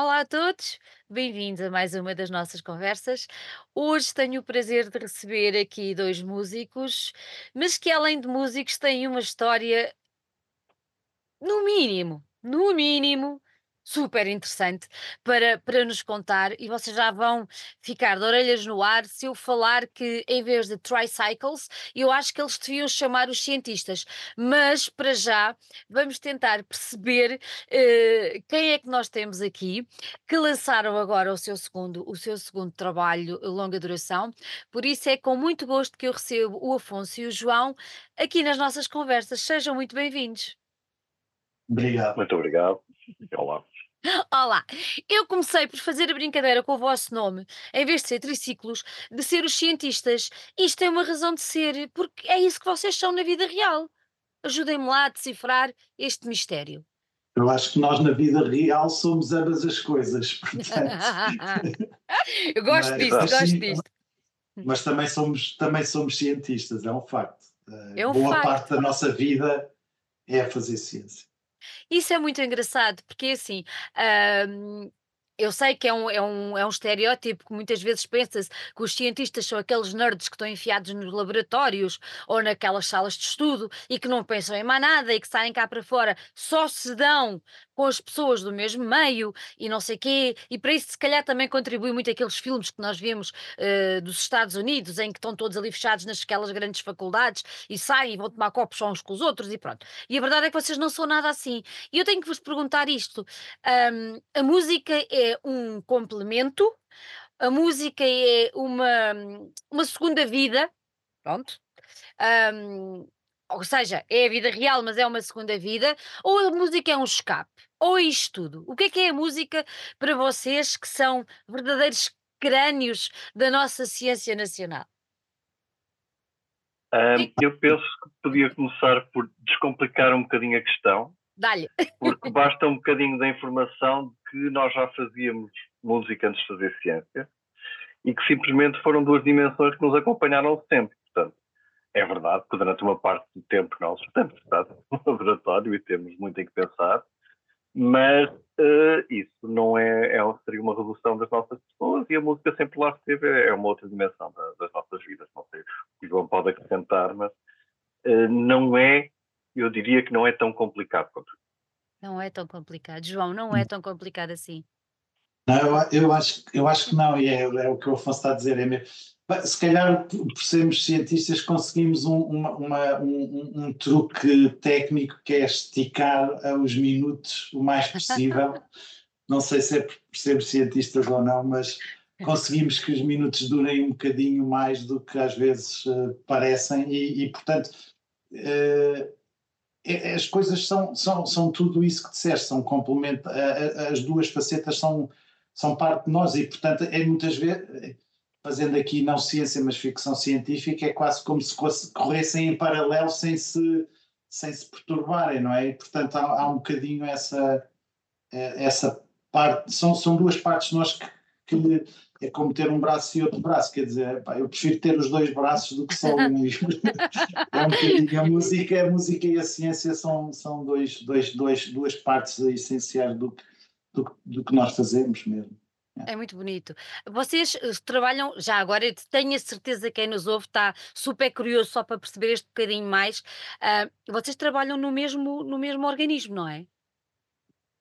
Olá a todos, bem-vindos a mais uma das nossas conversas. Hoje tenho o prazer de receber aqui dois músicos, mas que além de músicos têm uma história no mínimo, no mínimo, super interessante para, para nos contar e vocês já vão ficar de orelhas no ar se eu falar que em vez de tricycles, eu acho que eles deviam chamar os cientistas. Mas para já vamos tentar perceber eh, quem é que nós temos aqui que lançaram agora o seu segundo, o seu segundo trabalho longa duração. Por isso é com muito gosto que eu recebo o Afonso e o João aqui nas nossas conversas. Sejam muito bem-vindos. Obrigado. Muito obrigado. Olá. Olá, eu comecei por fazer a brincadeira com o vosso nome, em vez de ser triciclos, de ser os cientistas. Isto tem uma razão de ser, porque é isso que vocês são na vida real. Ajudem-me lá a decifrar este mistério. Eu acho que nós na vida real somos ambas as coisas, portanto. eu gosto Mas, disto, mas gosto sim, disto. Mas também somos, também somos cientistas, é um facto. É um Boa facto. parte da nossa vida é fazer ciência. Isso é muito engraçado, porque assim, hum, eu sei que é um, é, um, é um estereótipo que muitas vezes pensa-se que os cientistas são aqueles nerds que estão enfiados nos laboratórios ou naquelas salas de estudo e que não pensam em mais nada e que saem cá para fora, só se dão com as pessoas do mesmo meio e não sei quê, e para isso se calhar também contribui muito aqueles filmes que nós vemos eh, dos Estados Unidos em que estão todos ali fechados nasquelas grandes faculdades e saem e vão tomar copos uns com os outros e pronto. E a verdade é que vocês não são nada assim. E eu tenho que vos perguntar isto: Hum, a música é um complemento, a música é uma, uma segunda vida, pronto. Hum, ou seja, é a vida real, mas é uma segunda vida, ou a música é um escape, ou é isto tudo. O que é que é a música para vocês que são verdadeiros crânios da nossa ciência nacional? Ahm, eu penso que podia começar por descomplicar um bocadinho a questão, Dá-lhe. porque basta um bocadinho da informação de que nós já fazíamos música antes de fazer ciência e que simplesmente foram duas dimensões que nos acompanharam sempre. É verdade que durante uma parte do tempo nós estamos estado no laboratório e temos muito em que pensar, mas eh, isso não é, é, seria uma redução das nossas pessoas e a música sempre lá esteve, é uma outra dimensão da- das nossas vidas. Não sei o que o João pode acrescentar, mas eh, não é, eu diria que não é tão complicado quanto Não é tão complicado. João, não é tão complicado assim. Não, eu, eu acho, eu acho que não, e é, é o que o Afonso está a dizer. É mesmo. Se calhar, por sermos cientistas, conseguimos um, uma- uma- um, um- truque técnico que é esticar os minutos o mais possível. Não sei se é por sermos cientistas ou não, mas conseguimos que os minutos durem um bocadinho mais do que às vezes eh, parecem, e, e, portanto. é- as coisas são, são, são tudo isso que disseste, são complemento, as duas facetas são, são parte de nós e, portanto, é muitas vezes, fazendo aqui não ciência, mas ficção científica, é quase como se corressem em paralelo sem se, sem se perturbarem, não é? E, portanto, há, há um bocadinho essa, eh, essa parte, são, são duas partes nós que, que é como ter um braço e outro braço, quer dizer, pá, eu prefiro ter os dois braços do que só um. é um bocadinho a música, a música e a ciência são, são dois, dois, dois, duas partes essenciais do, que- do, do que nós fazemos mesmo. É muito bonito. Vocês eh, trabalham, já agora, eu tenho a certeza que quem nos ouve está super curioso só para perceber este bocadinho mais. ah, vocês trabalham no mesmo, no mesmo organismo, não é?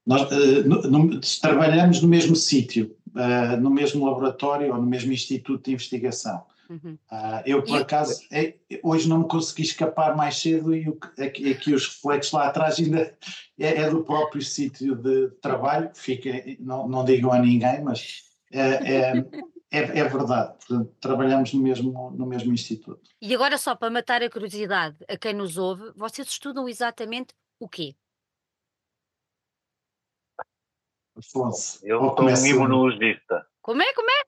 Nós eh, no- no- trabalhamos no mesmo sítio, eh, no mesmo laboratório ou no mesmo instituto de investigação. Uhum. Ah, eu, por E acaso, é- hoje não me consegui escapar mais cedo e o aqui, aqui os reflexos lá atrás ainda é, é do próprio sítio de trabalho, fica, não, não digam a ninguém, mas é, é, é, é verdade. Portanto, trabalhamos no mesmo, no mesmo instituto. E agora, só para matar a curiosidade a quem nos ouve, vocês estudam exatamente o quê? Afonso, Eu ou sou um imunologista. Como é? Como é?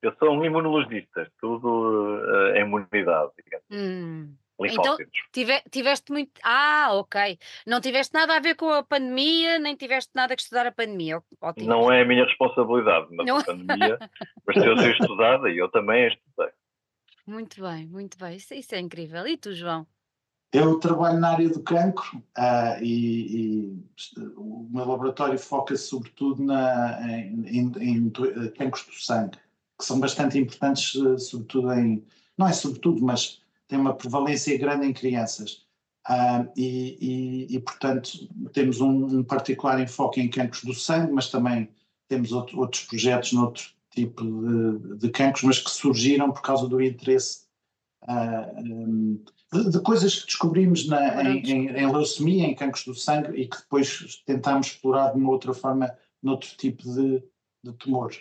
Eu sou um imunologista, estudo eh, a imunidade, digamos, Hum, linfócitos. tive- tiveste muito. Ah, ok. Não tiveste nada a ver com a pandemia, nem tiveste nada que estudar a pandemia. Ótimo. Não é a minha responsabilidade, mas Não. a pandemia pareceu ser estudada e eu também a estudei. Muito bem, muito bem. Isso, isso é incrível. E tu, João? Eu trabalho na área do cancro uh, e, e, o meu laboratório foca-se sobretudo na, em, em, em, cancros do sangue, que são bastante importantes, sobretudo em. Não é sobretudo, mas tem uma prevalência grande em crianças. Uh, e, e, e, portanto, temos um, um, particular enfoque em cancros do sangue, mas também temos outro, outros projetos noutro tipo de, de cancros, mas que surgiram por causa do interesse ah, um, de, de, coisas que descobrimos na, em, em, em, leucemia, em cancros do sangue, e que depois tentámos explorar de uma outra forma noutro tipo de, de tumor.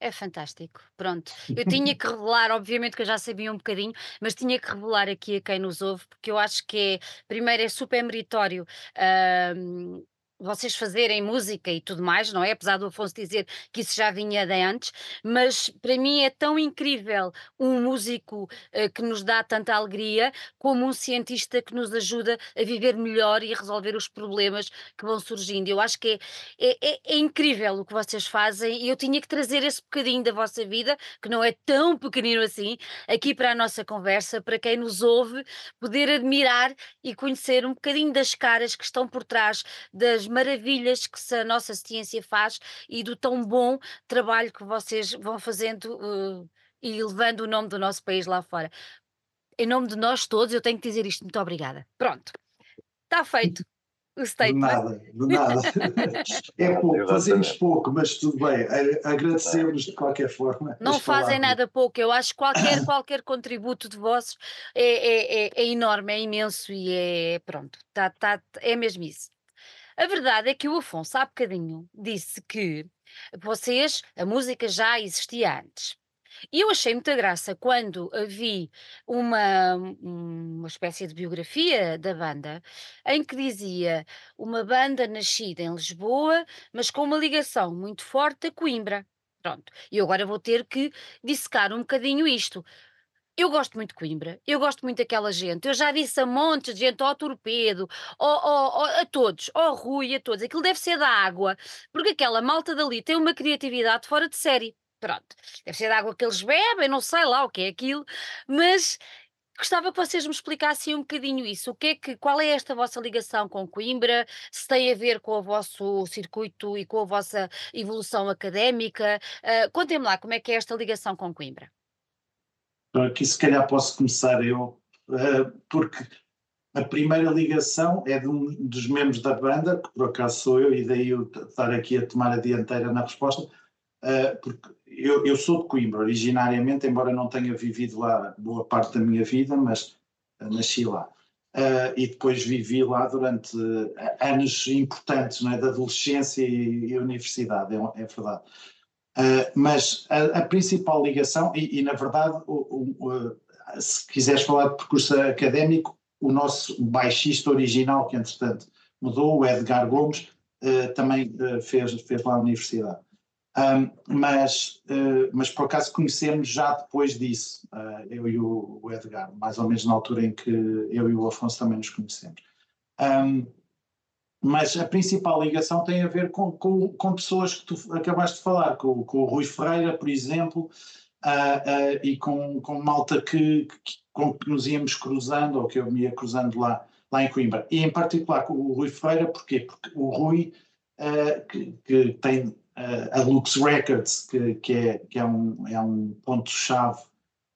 É fantástico. Pronto. Eu tinha que revelar, obviamente que eu já sabia um bocadinho, mas tinha que revelar aqui a quem nos ouve, porque eu acho que é, primeiro, é super meritório. Uh, vocês fazerem música e tudo mais, não é? Apesar do Afonso dizer que isso já vinha de antes, mas para mim é tão incrível um músico uh, que nos dá tanta alegria, como um cientista que nos ajuda a viver melhor e a resolver os problemas que vão surgindo. Eu acho que é, é, é, é incrível o que vocês fazem e eu tinha que trazer esse bocadinho da vossa vida, que não é tão pequenino assim, aqui para a nossa conversa, para quem nos ouve, poder admirar e conhecer um bocadinho das caras que estão por trás das das maravilhas que a nossa ciência faz e do tão bom trabalho que vocês vão fazendo uh, e levando o nome do nosso país lá fora. Em nome de nós todos, eu tenho que dizer isto. Muito obrigada. Pronto. Está feito. O statement. De nada, de nada. é pouco, fazemos pouco, mas tudo bem. Agradecemos de qualquer forma. Não fazem nada pouco. Eu acho que qualquer, qualquer contributo de vossos é, é, é, é enorme, é imenso e é pronto. Tá, tá, é mesmo isso. A verdade é que o Afonso há bocadinho disse que vocês, a música já existia antes. E eu achei muita graça quando vi uma, uma espécie de biografia da banda, em que dizia uma banda nascida em Lisboa, mas com uma ligação muito forte a Coimbra. Pronto, e agora vou ter que dissecar um bocadinho isto. Eu gosto muito de Coimbra, eu gosto muito daquela gente. Eu já disse a montes de gente, ao Torpedo, ao, ao, ao, a todos, ao Rui, a todos. Aquilo deve ser da água, porque aquela malta dali tem uma criatividade fora de série. Pronto, deve ser da água que eles bebem, não sei lá o que é aquilo, mas gostava que vocês me explicassem um bocadinho isso. O que é que, qual é esta vossa ligação com Coimbra? Se tem a ver com o vosso circuito e com a vossa evolução académica? Uh, Contem-me lá como é que é esta ligação com Coimbra. Então, aqui se calhar posso começar eu, uh, porque a primeira ligação é de um dos membros da banda, que por acaso sou eu, e daí eu estar aqui a tomar a dianteira na resposta, uh, porque eu, eu, sou de Coimbra originariamente, embora não tenha vivido lá boa parte da minha vida, mas uh, nasci lá. e depois vivi lá durante anos importantes, não é, de adolescência e, e universidade, é, é verdade. Uh, mas a, a, principal ligação, e, e na verdade, o, o, o, se quiseres falar de percurso académico, o nosso baixista original, que entretanto mudou, o Edgar Gomes, uh, também uh, fez, fez lá a universidade. Um, mas, mas por acaso conhecemos já depois disso, eu e o, Edgar, mais ou menos na altura em que eu e o Afonso também nos conhecemos. Um, mas a principal ligação tem a ver com, com, com pessoas que tu acabaste de falar, com, com o Rui Ferreira, por exemplo, uh, uh, e com, com malta que, que, com que nos íamos cruzando, ou que eu me ia cruzando lá, lá em Coimbra. E em particular com o Rui Ferreira, porquê? Porque o Rui, uh, que, que, tem a Lux Records, que, que, é, que é um, é um ponto-chave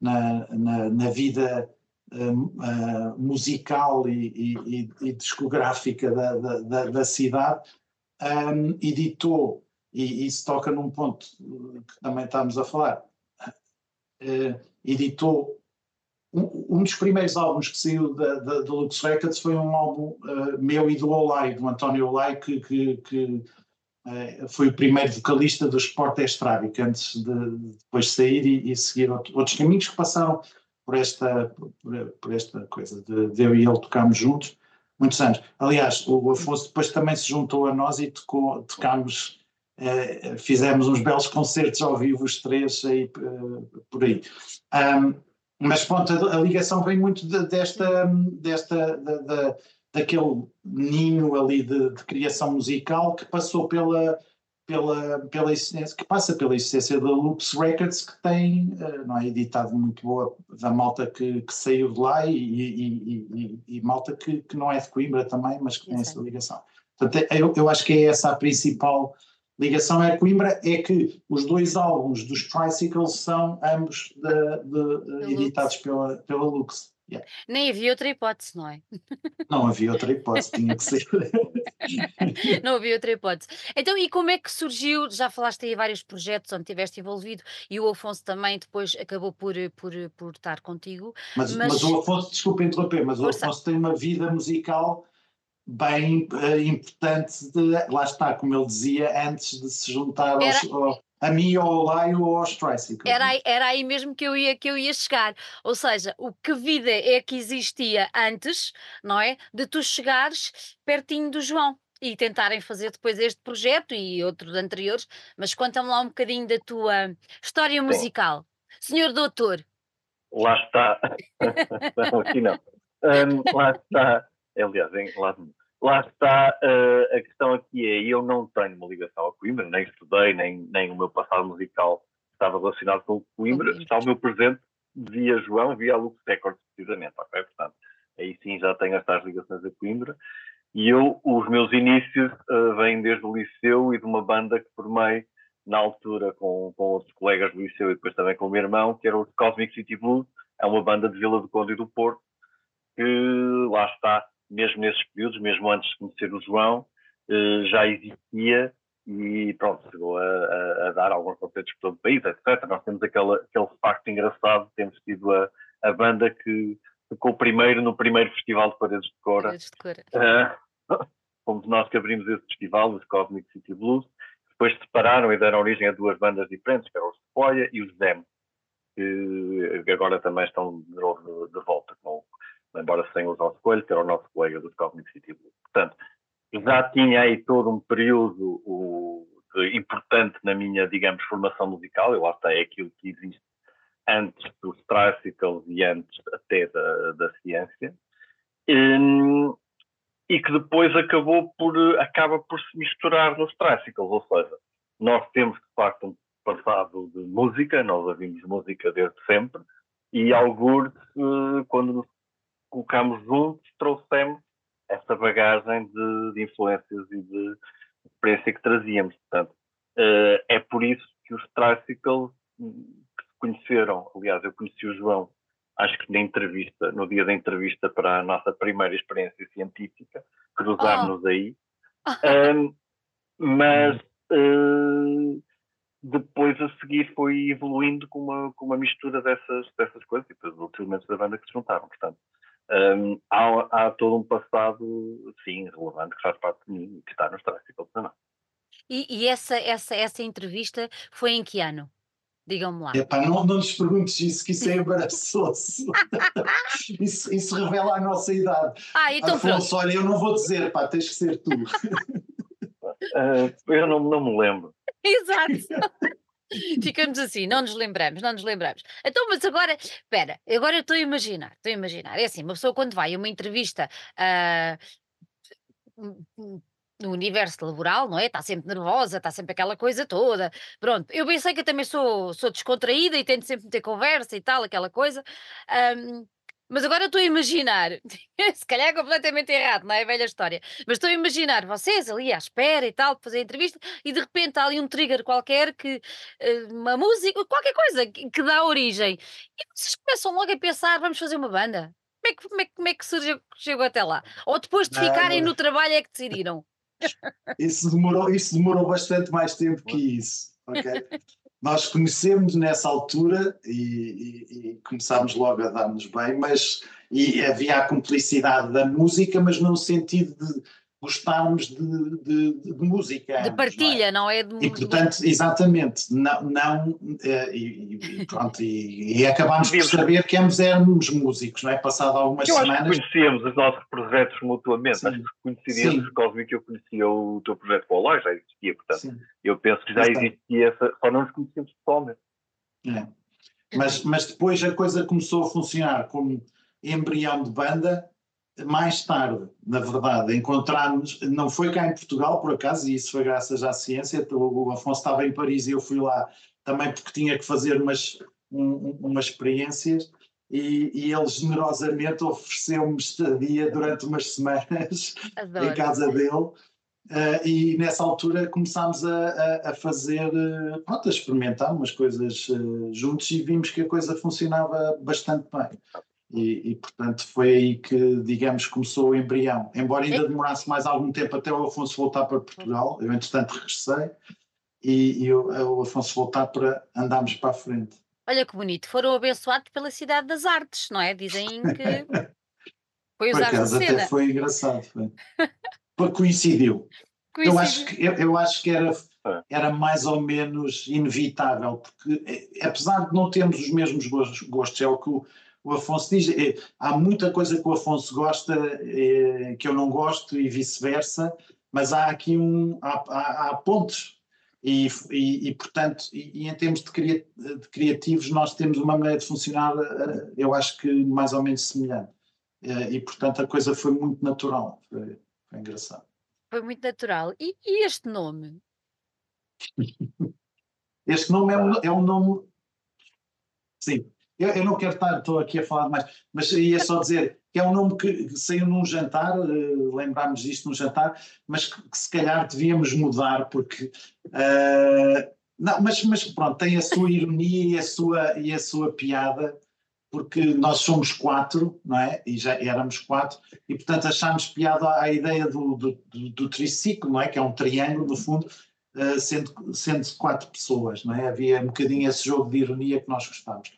na, na, na vida uh, musical e, e, e discográfica da, da, da cidade, um, editou, e isso toca num ponto que também estamos a falar, uh, editou um, um, dos primeiros álbuns que saiu da, da, da Lux Records foi um álbum uh, meu e do Olay, do António Olay, que, que, que uh, foi o primeiro vocalista do Sport Estrábico, antes de, de depois sair e, e seguir outro, outros caminhos que passaram por esta, por, por esta coisa de, de, eu e ele tocarmos juntos muitos anos. Aliás, o Afonso depois também se juntou a nós e tocou, tocámos, eh, fizemos uns belos concertos ao vivo, os três aí, eh, por aí. Um, mas pronto, a, a, ligação vem muito de, desta, desta de, daquele ninho ali de, criação musical que passou pela, pela, pela existência, que passa pela existência da Lux Records, que tem, uh, não é, editado muito boa da malta que, que saiu de lá e, e, e, e malta que, que, não é de Coimbra também, mas que tem essa ligação. Portanto, é, eu, eu acho que é essa a principal ligação é Coimbra, é que os dois álbuns dos Tricycles são ambos de, de, editados pela, pela Lux. Yeah. Nem havia outra hipótese, não é? Não havia outra hipótese, tinha que ser. não havia outra hipótese. Então, e como é que surgiu? Já falaste aí vários projetos onde estiveste envolvido e o Afonso também depois acabou por, por, por estar contigo. Mas, mas... mas o Afonso, desculpa interromper, mas Força. o Afonso tem uma vida musical bem uh, importante, de, lá está, como ele dizia, antes de se juntar aos, ao, a mim ou ao Laio ou aos Tricycle. Era, aí, era aí mesmo que eu, ia, que eu ia chegar. Ou seja, o que vida é que existia antes, não é? De tu chegares pertinho do João e tentarem fazer depois este projeto e outros anteriores, mas conta-me lá um bocadinho da tua história musical. Sim. Senhor Doutor. Lá está. não, aqui não. Um, lá está. Aliás, em, lá, lá está, uh, a questão aqui é, eu não tenho uma ligação a Coimbra, nem estudei, nem, nem o meu passado musical estava relacionado com Coimbra, está o meu presente via João, via Lux Records, precisamente, ok? Portanto, aí sim já tenho estas ligações a Coimbra. E eu, os meus inícios uh, vêm desde o liceu e de uma banda que formei na altura com, com outros colegas do liceu e depois também com o meu irmão, que era o Cosmic City Blues, é uma banda de Vila do Conde e do Porto, que lá está, mesmo nesses períodos, mesmo antes de conhecer o João, eh, já existia e pronto, chegou a, a, a dar alguns concertos por todo o país, etc. Nós temos aquele, aquele facto engraçado, temos tido a, a banda que tocou primeiro no primeiro Festival de Paredes de Cora. Paredes de Cora. Uh, fomos nós que abrimos esse festival, os Cosmic City Blues. Depois se separaram e deram origem a duas bandas diferentes, que eram os Sequoia e os Zem, que agora também estão de novo de, de volta com embora sem usar o Coelho, que era o nosso colega do Cognitive City Blue. Portanto, já tinha aí todo um período o, de, importante na minha, digamos, formação musical, e lá está, é aquilo que existe antes dos tricycles e antes até da, da ciência, e, e que depois acabou por, acaba por se misturar nos tricycles, ou seja, nós temos de facto um passado de música, nós ouvimos música desde sempre, e alguns, quando nos colocámos juntos, trouxemos essa bagagem de, de, influências e de experiência que trazíamos. Portanto, uh, é por isso que os Tricycles que se conheceram, aliás, eu conheci o João, acho que na entrevista, no dia da entrevista para a nossa primeira experiência científica, cruzámos-nos oh. aí. Um, mas uh, depois a seguir foi evoluindo com uma, com uma mistura dessas, dessas coisas e depois os outros elementos da banda que se juntaram. Portanto, um, há, há, todo um passado, sim, relevante, que faz parte de mim e que está nos Tricycle também. E, e, essa, essa, essa entrevista foi em que ano? Digam-me lá. Epá, não, não nos perguntes isso, que isso é embaraçoso. isso, isso revela a nossa idade. Ah, então Afonso, pronto. olha, eu não vou dizer, pá, tens que ser tu. uh, eu não, não me lembro. Exato. Ficamos assim, não nos lembramos, não nos lembramos. Então, mas agora, espera, agora eu estou a imaginar, estou a imaginar. É assim, uma pessoa quando vai a uma entrevista uh, no universo laboral, não é? Está sempre nervosa, está sempre aquela coisa toda. Pronto, eu bem sei que eu também sou, sou descontraída e tento sempre ter conversa e tal, aquela coisa. Um, mas agora estou a imaginar, se calhar é completamente errado, não é? A velha história, mas estou a imaginar vocês ali à espera e tal, fazer a entrevista, e de repente há ali um trigger qualquer, que eh, uma música, qualquer coisa que, dá origem. E vocês começam logo a pensar, vamos fazer uma banda. Como é que, como é, como é que surgiu, chegou até lá? Ou depois de ficarem no trabalho é que decidiram? Isso demorou, isso demorou bastante mais tempo que isso. ok? Nós conhecemos nessa altura e, e, e, começámos logo a dar-nos bem, mas e havia a cumplicidade da música, mas no sentido de gostarmos de, de, de, de música. De partilha, não é? Não é? E portanto, exatamente, não, não eh, e, e, pronto, e, e acabámos por saber que ambos éramos músicos, não é? Passado algumas eu semanas. Acho que conhecíamos os nossos projetos mutuamente, Sim. acho que conheceríamos por que eu conhecia o teu projeto com o Olá, já existia, portanto, Sim. eu penso que já existia essa, só não nos conhecíamos pessoalmente. É. Mas, mas depois a coisa começou a funcionar como embrião de banda mais tarde, na verdade, encontramos, não foi cá em Portugal, por acaso, e isso foi graças à ciência, o Afonso estava em Paris e eu fui lá também porque tinha que fazer umas, um, umas experiências, e, e ele generosamente ofereceu-me estadia durante umas semanas Adoro. em casa dele. Uh, e nessa altura começámos a, a, a fazer, uh, pronto, a experimentar umas coisas uh, juntos e vimos que a coisa funcionava bastante bem. E, e, portanto foi aí que, digamos, começou o embrião. Embora ainda demorasse mais algum tempo até o Afonso voltar para Portugal, eu entretanto regressei e, e o, o Afonso voltar para andarmos para a frente. Olha que bonito, foram abençoados pela Cidade das Artes, não é? Dizem que foi usar Por acaso até foi engraçado, foi. coincidiu. coincidiu. Eu acho que, eu, eu acho que era, é. era mais ou menos inevitável, porque eh, apesar de não termos os mesmos gostos, é o que o, o Afonso diz, é, há muita coisa que o Afonso gosta é, que eu não gosto e vice-versa, mas há aqui um, há, há, há pontos e, e, e portanto, e, e, em termos de, cria, de, criativos, nós temos uma maneira de funcionar, eh, eu acho que mais ou menos semelhante. E, portanto, a coisa foi muito natural. Foi, foi engraçado. Foi muito natural. E, este nome? este nome é um, é um nome. Sim, eu, eu, não quero estar, estou aqui a falar mais, mas ia só dizer que é um nome que, saiu num jantar, uh, lembrámos disto num jantar, mas que, que, se calhar devíamos mudar, porque. Uh, não, mas, mas pronto, tem a sua ironia e a sua, e a sua piada, porque nós somos quatro, não é? E já éramos quatro, e portanto achámos piada à ideia do, do, do, do triciclo, não é? Que é um triângulo, no fundo, uh, sendo, sendo quatro pessoas, não é? Havia um bocadinho esse jogo de ironia que nós gostávamos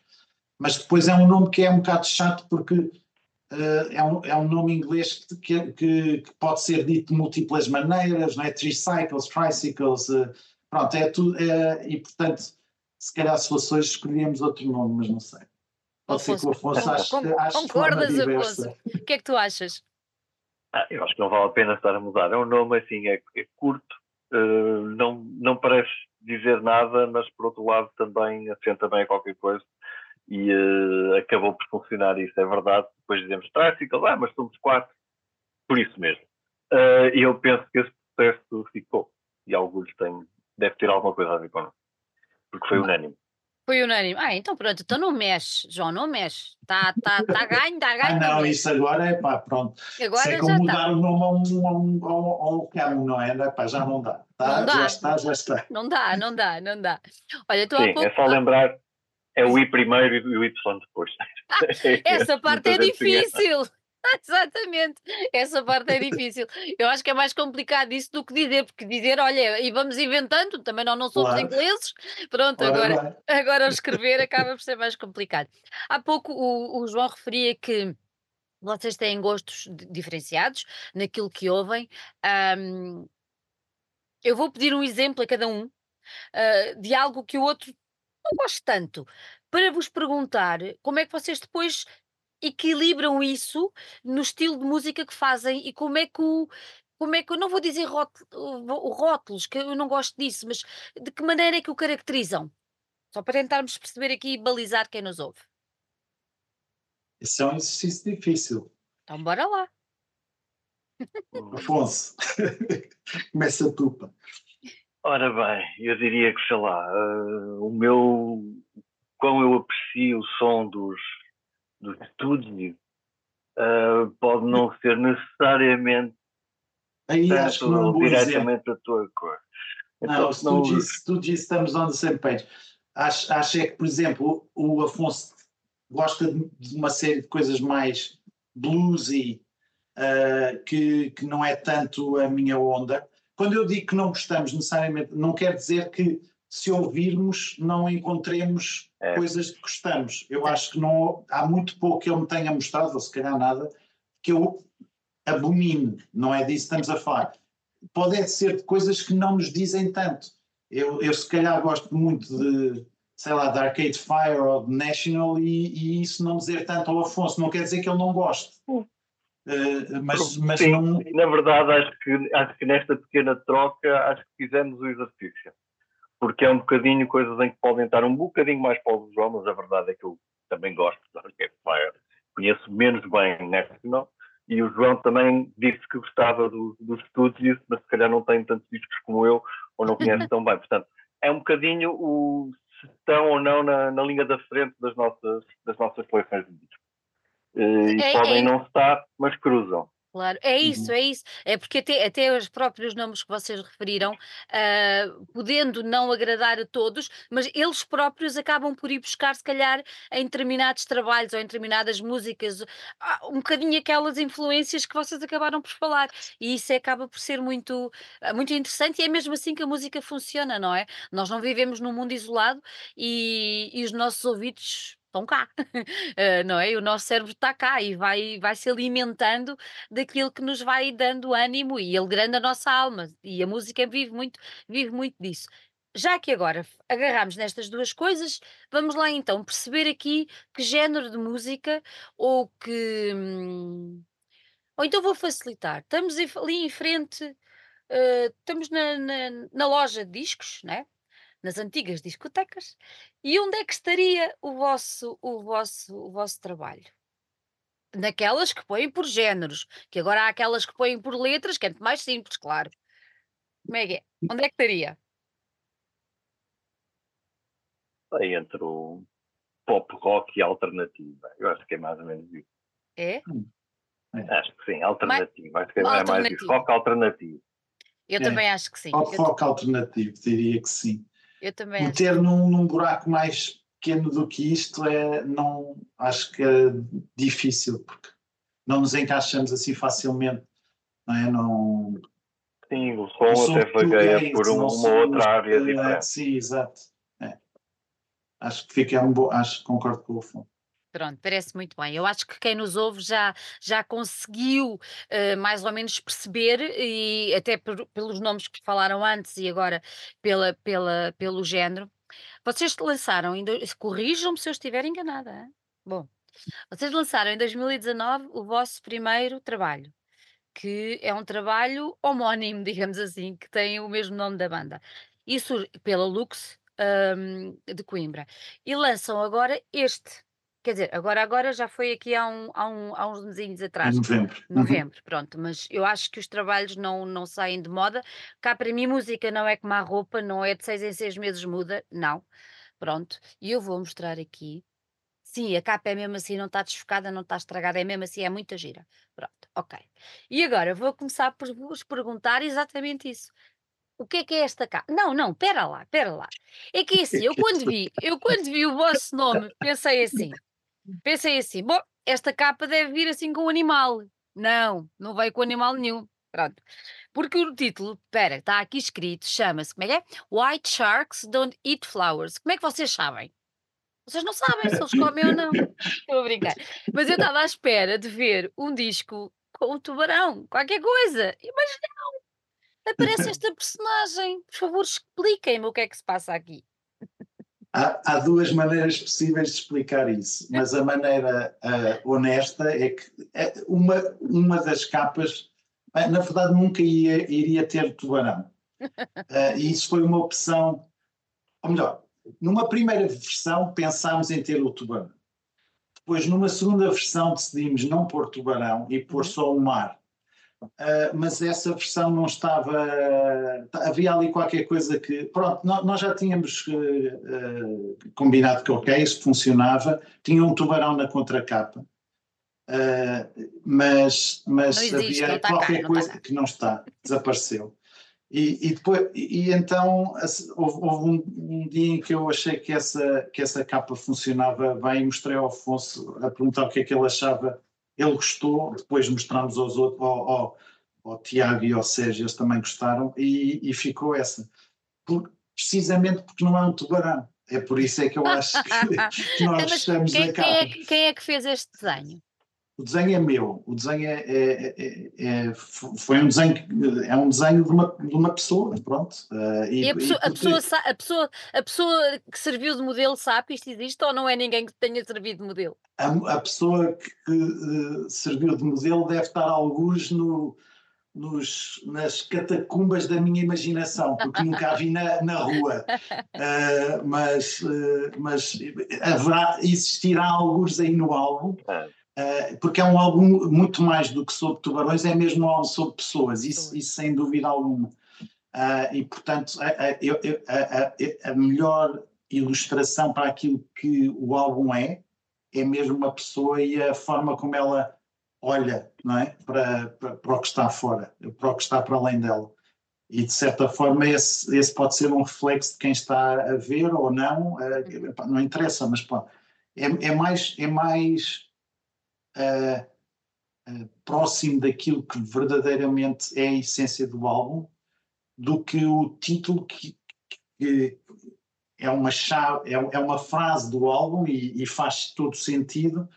mas depois é um nome que é um bocado chato porque uh, é, um, é um nome inglês que, que, que, pode ser dito de múltiplas maneiras, não é? Tricycles, tricycles, uh, pronto, é tudo, é, e portanto, se calhar se fosse hoje escolheríamos outro nome, mas não sei. Pode ser que o Afonso ache, Concordas, Afonso? O que é que tu achas? Ah, eu acho que não vale a pena estar a mudar. É um nome assim, é, é curto, uh, não, não parece dizer nada, mas por outro lado também assenta bem a qualquer coisa e uh, acabou por funcionar isso, é verdade. Depois dizemos Tricycle, ah, mas somos quatro, por isso mesmo. Uh, e eu penso que esse processo ficou, e alguns têm, deve ter alguma coisa a ver com porque foi unânime. Foi unânime. Ah, então pronto, então não mexe, João, não mexe. Está tá, tá ganho, está ganho. Ah, não, isso agora é pá, pronto. Agora Isso é como mudar tá. o nome a um, a a cão, não é? Pá, já não dá. Tá? Não dá. Já está, já está. Não dá, não dá, não dá. Olha, tu Sim, pouco... é só lembrar é o I primeiro e o Y depois. essa parte é difícil. Exatamente, essa parte é difícil. Eu acho que é mais complicado isso do que dizer, porque dizer, olha, e vamos inventando, também não, não somos claro. ingleses, pronto, agora, agora escrever acaba por ser mais complicado. Há pouco o, o João referia que vocês têm gostos diferenciados naquilo que ouvem. Um, eu vou pedir um exemplo a cada um uh, de algo que o outro não gosto tanto, para vos perguntar como é que vocês depois equilibram isso no estilo de música que fazem e como é que o, como é que eu não vou dizer rótulo, rótulos, que eu não gosto disso, mas de que maneira é que o caracterizam? Só para tentarmos perceber aqui e balizar quem nos ouve. Isso é um exercício difícil. Então bora lá. Afonso, começa tu. Ora bem, eu diria que, sei lá, uh, o meu. Quão eu aprecio o som dos, dos estúdios uh, pode não ser necessariamente. Aí acho que não diretamente a tua cor. Então, não, se tu, disse, tu disse estamos on the same page. Acho, acho é que, por exemplo, o Afonso gosta de uma série de coisas mais bluesy, uh, que, que não é tanto a minha onda quando eu digo que não gostamos necessariamente, não quer dizer que se ouvirmos não encontremos é. coisas que gostamos. Eu acho que não há muito pouco que eu me tenha mostrado, ou se calhar nada, que eu abomine, não é disso que estamos a falar. Pode é ser de coisas que não nos dizem tanto. Eu, eu se calhar gosto muito de, sei lá, de Arcade Fire ou de National e, e isso não dizer tanto ao Afonso, não quer dizer que ele não goste. Uh, mas, mas Sim, não... na verdade acho que, acho que nesta pequena troca acho que fizemos o exercício porque é um bocadinho coisas em que podem estar um bocadinho mais para o João, mas a verdade é que eu também gosto de Arcade Fire conheço menos bem National e o João também disse que gostava do, dos estúdios, mas se calhar não tem tantos discos como eu, ou não conhece tão bem. Portanto, é um bocadinho o se estão ou não na, na linha da frente das nossas, das nossas coleções de discos. Eh, e é, podem é. não estar, mas cruzam. Claro, é isso, uhum. é isso. É porque até, até os próprios nomes que vocês referiram, uh, podendo não agradar a todos, mas eles próprios acabam por ir buscar, se calhar, em determinados trabalhos ou em determinadas músicas, uh, um bocadinho aquelas influências que vocês acabaram por falar. E isso acaba por ser muito, uh, muito interessante e é mesmo assim que a música funciona, não é? Nós não vivemos num mundo isolado e, e os nossos ouvidos estão cá, uh, não é? O nosso cérebro está cá e vai, vai se alimentando daquilo que nos vai dando ânimo e alegrando a nossa alma. E a música vive muito, vive muito disso. Já que agora agarramos nestas duas coisas, vamos lá então perceber aqui que género de música ou que. Hum, ou então vou facilitar. Estamos ali em frente, uh, estamos na, na, na, loja de discos, né? Nas antigas discotecas, e onde é que estaria o vosso, o vosso, o vosso trabalho? Naquelas que põem por géneros, que agora há aquelas que põem por letras, que é muito mais simples, claro. Como é que é? Onde é que estaria? Aí entre o pop rock e alternativa. Eu acho que é mais ou menos isso. É? Hum. é. Acho que sim, alternativa. Mais, acho que é mais isso. Rock alternativo. Eu é. também acho que sim. Pop rock alternativo, diria que sim. Eu também Meter acho. Num, num buraco mais pequeno do que isto é, não, acho que é difícil, porque não nos encaixamos assim facilmente, não é? Não, sim, o som até vagueia por uma, uma outra área é, diferente. Sim, exato. É. Acho que fica um bom, acho que concordo com o fundo. Pronto, parece muito bem. Eu acho que quem nos ouve já, já conseguiu uh, mais ou menos perceber, e até por, pelos nomes que falaram antes e agora pela, pela, pelo género. Vocês lançaram, corrijam-me se eu estiver enganada. Hein? Bom, vocês lançaram em 2019 o vosso primeiro trabalho, que é um trabalho homónimo, digamos assim, que tem o mesmo nome da banda. Isso pela Lux um, de Coimbra. E lançam agora este Quer dizer, agora, agora já foi aqui há, um, há, um, há uns mesinhos atrás. Em novembro. Uhum. Novembro, uhum. pronto. Mas eu acho que os trabalhos não, não saem de moda. Cá para mim, música não é como a roupa, não é de seis em seis meses muda, não. Pronto. E eu vou mostrar aqui. Sim, a capa é mesmo assim, não está desfocada, não está estragada, é mesmo assim, é muita gira. Pronto, ok. E agora vou começar por vos perguntar exatamente isso. O que é que é esta capa? Não, não, pera lá, pera lá. É que é assim, eu quando vi, eu quando vi o vosso nome, pensei assim, Pensei assim, bom, esta capa deve vir assim com um animal. Não, não veio com animal nenhum. Pronto. Porque o título, espera, está aqui escrito, chama-se, como é que é? White Sharks Don't Eat Flowers. Como é que vocês sabem? Vocês não sabem se eles comem ou não. Estou a brincar. Mas eu estava à espera de ver um disco com um tubarão, qualquer coisa. Mas não! Aparece esta personagem. Por favor, expliquem-me o que é que se passa aqui. Há, há, duas maneiras possíveis de explicar isso, mas a maneira uh, honesta é que é uma, uma das capas, uh, na verdade, nunca ia, iria ter tubarão. Uh, e isso foi uma opção, ou melhor, numa primeira versão pensámos em ter o tubarão. Depois, numa segunda versão, decidimos não pôr tubarão e pôr uhum. só o mar. Uh, mas essa versão não estava. Havia ali qualquer coisa que. Pronto, nós, já tínhamos uh, uh, combinado que, ok, isso funcionava. Tinha um tubarão na contracapa, mas, mas existe, havia qualquer coisa que não está, desapareceu. E, e depois, e, então houve, houve um, um, dia em que eu achei que essa, que essa capa funcionava bem e mostrei ao Afonso a perguntar o que é que ele achava ele gostou, depois mostramos aos outros, ao, ao, ao Tiago e ao Sérgio, eles também gostaram, e, e ficou essa. Por, precisamente porque não é um tubarão. É por isso é que eu acho que, que nós Mas estamos quem, na capa. Quem é, quem é que fez este desenho? O desenho é meu, o desenho é, é, é, é, foi um desenho, é um desenho de uma, de uma pessoa, pronto. Uh, e, e, a, pessoa, e, a, pessoa, a, pessoa, a pessoa que serviu de modelo sabe que isto existe ou não é ninguém que tenha servido de modelo? A, a pessoa que, que uh, serviu de modelo deve estar alguns no, nos, nas catacumbas da minha imaginação, porque nunca a vi na, na rua. Uh, mas, uh, mas haverá, existirá alguns aí no álbum. Uh, porque é um álbum muito mais do que sobre tubarões, é mesmo um álbum sobre pessoas, isso, isso sem dúvida alguma. Uh, e, portanto, a, a, a, a, melhor ilustração para aquilo que o álbum é, é mesmo uma pessoa e a forma como ela olha não é? para, para, para o que está fora, para o que está para além dela. E, de certa forma, esse, esse pode ser um reflexo de quem está a ver ou não, uh, não interessa, mas pá, é, é mais. É mais uh, uh, próximo daquilo que verdadeiramente é a essência do álbum do que o título que, que é uma chave, é, é, uma frase do álbum e, e, faz todo sentido,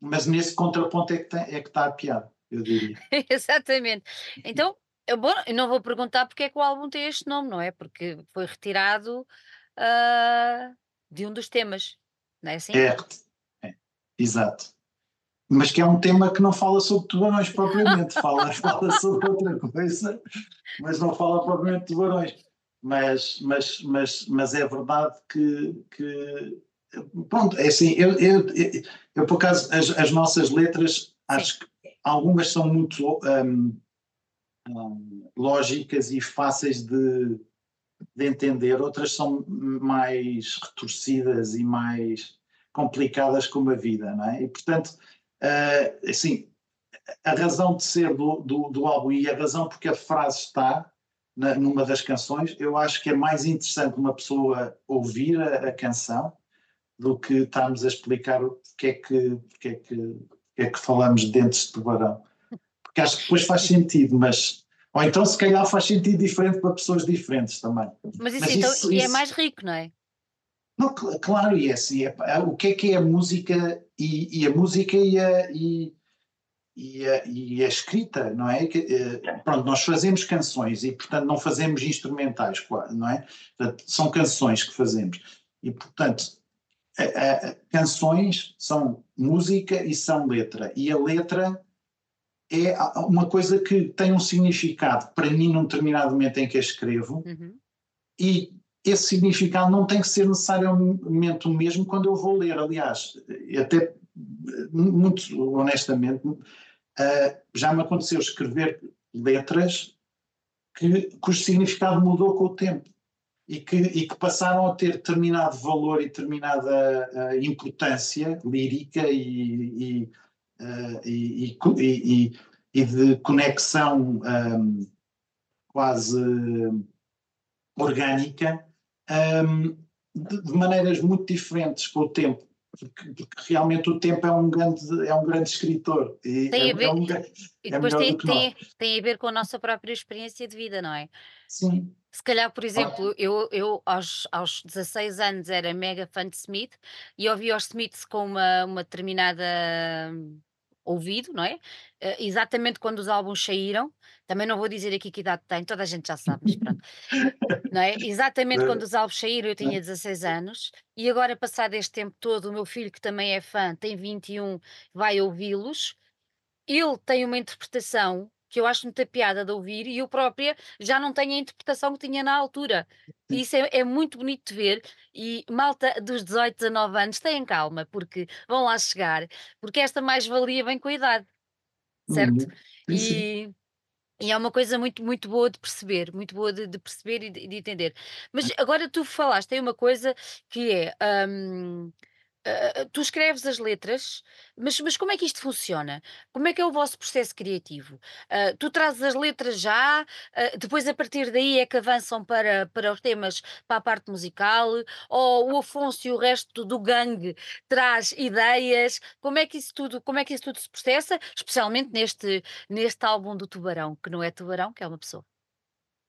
mas nesse contraponto é que, tem, é que está a piada, eu diria. Exatamente. Então, eu, bom, eu não vou perguntar porque é que o álbum tem este nome, não é? Porque foi retirado uh, de um dos temas, não é assim? É, é, exato mas que é um tema que não fala sobre tubarões propriamente, fala, fala sobre outra coisa, mas não fala propriamente de tubarões. Mas, mas, mas, mas é verdade que, que pronto, é assim, eu, eu, eu, eu por acaso, as, as nossas letras, acho que algumas são muito um, um, lógicas e fáceis de, de entender, outras são mais retorcidas e mais complicadas como a vida, não é? E portanto, Uh, assim, a razão de ser do, do, do, álbum e a razão porque a frase está na, numa das canções, eu acho que é mais interessante uma pessoa ouvir a, a canção do que estarmos a explicar o que é que, que, é que, que, é que falamos de dentes de tubarão. Porque acho que depois faz sentido, mas. Ou então, se calhar, faz sentido diferente para pessoas diferentes também. Mas isso, mas então, isso, é mais rico, não é? Não, claro, e é assim, é, o que é que é a música e, e a música e a, e, e, a, e a escrita, não é? Que, eh, pronto, nós fazemos canções e, portanto, não fazemos instrumentais, não é? Portanto, são canções que fazemos. E, portanto, a, a, canções são música e são letra. E a letra é uma coisa que tem um significado para mim num determinado momento em que a escrevo uhum. e esse significado não tem que ser necessariamente o mesmo quando eu vou ler. Aliás, até muito honestamente, uh, já me aconteceu escrever letras que, cujo significado mudou com o tempo e que, e que passaram a ter determinado valor e determinada uh, importância lírica e, e, uh, e, e, de conexão um, quase orgânica um, de, de, maneiras muito diferentes com o tempo. Porque, porque, realmente o tempo é um grande, é um grande escritor. E, tem é, a ver, é um, e depois é tem, tem, tem, a ver com a nossa própria experiência de vida, não é? Sim. Se calhar, por exemplo, ah. eu, eu aos, aos 16 anos era mega fã de Smith e ouvia os Smiths com uma, uma determinada ouvido, não é? Uh, exatamente quando os álbuns saíram, também não vou dizer aqui que idade tem, toda a gente já sabe, mas pronto. não é? Exatamente quando os álbuns saíram, eu tinha 16 anos, e agora, passado este tempo todo, o meu filho, que também é fã, tem 21, vai ouvi-los. Ele tem uma interpretação que eu acho muita piada de ouvir e eu própria já não tenho a interpretação que tinha na altura. E isso é, é, muito bonito de ver e malta dos 18, 19 anos têm calma, porque vão lá chegar, porque esta mais-valia vem com a idade, certo? Uhum. E, e, é uma coisa muito, muito boa de perceber, muito boa de, de perceber e de, de, entender. Mas agora tu falaste, tem uma coisa que é... Um, Uh, tu escreves as letras, mas, mas como é que isto funciona? Como é que é o vosso processo criativo? Uh, tu trazes as letras já, uh, depois a partir daí é que avançam para, para os temas, para a parte musical, ou o Afonso e o resto do gangue traz ideias? Como é que isso tudo, como é que isso tudo se processa? Especialmente neste, neste álbum do Tubarão, que não é Tubarão, que é uma pessoa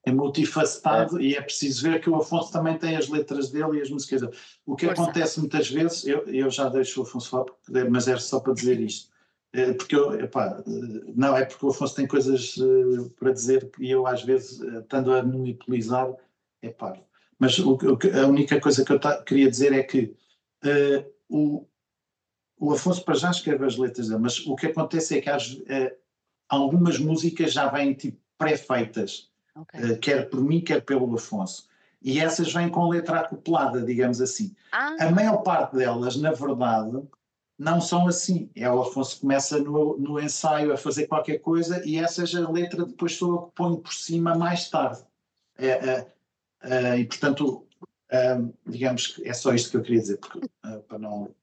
é multifacetado é. e é preciso ver que o Afonso também tem as letras dele e as músicas dele. O que Força. acontece muitas vezes, eu, eu já deixo o Afonso falar, mas é só para dizer isto. É porque eu, epá, não, é porque o Afonso tem coisas uh, para dizer e eu às vezes, uh, estando a monopolizar, é pá. Mas o, o, a única coisa que eu queria dizer é que uh, o, o Afonso para já escreve as letras dele, mas o que acontece é que as, algumas músicas já vêm tipo pré-feitas okay. uh, quer por mim, quer pelo Afonso. E essas vêm com letra acoplada, digamos assim. Ah. A maior parte delas, na verdade, não são assim. É o Afonso começa no, no ensaio a fazer qualquer coisa e essa é a letra depois sou eu que ponho por cima mais tarde. É, é, é, e portanto, é, digamos que é só isto que eu queria dizer, porque, é, para não.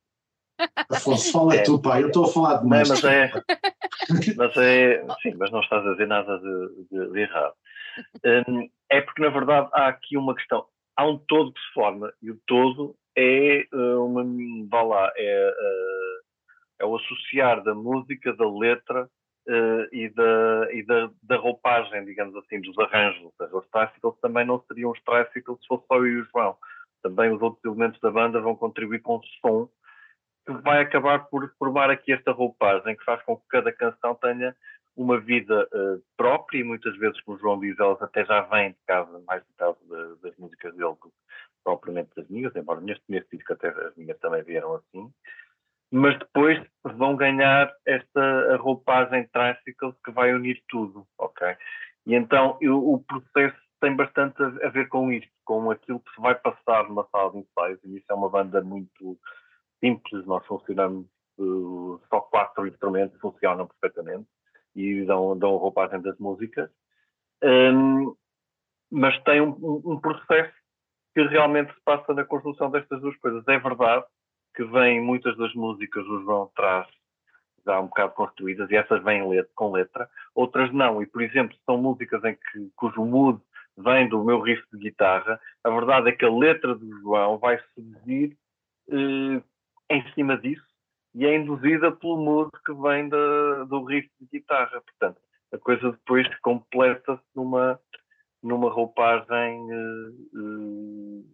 Afonso, fala é. tu, pai, eu estou a falar demais. Não, mas é, mas é, sim, mas não estás a dizer nada de, de, de errado. Um, é porque, na verdade, há aqui uma questão. Há um todo que se forma e o todo é uh, uma. Vá lá, é, uh, é o associar da música, da letra uh, e, da, e da, da, roupagem, digamos assim, dos arranjos. Os tricycles também não seriam os tricycles se fosse só eu e o João. Também os outros elementos da banda vão contribuir com o som que vai acabar por formar aqui esta roupagem que faz com que cada canção tenha uma vida uh, própria e muitas vezes, como João diz, elas até já vêm de casa, mais de casa de, das músicas dele do que propriamente das minhas, embora neste, neste disco até as minhas também vieram assim. Mas depois vão ganhar esta roupagem tricycle que vai unir tudo, ok? E então eu, o processo tem bastante a, a, ver com isto, com aquilo que se vai passar numa sala de ensaios. E isso é uma banda muito simples, nós funcionamos uh, só quatro instrumentos, funcionam perfeitamente e dão, dão roupagem das músicas, um, mas tem um, um, processo que realmente se passa na construção destas duas coisas. É verdade que vêm muitas das músicas, o João traz já um bocado construídas e essas vêm letra, com letra, outras não. E, por exemplo, são músicas em que, cujo mood vem do meu riff de guitarra, a verdade é que a letra do João vai seduzir eh, em cima disso e é induzida pelo mood que vem da, do riff de guitarra. Portanto, a coisa depois completa-se numa, numa roupagem uh,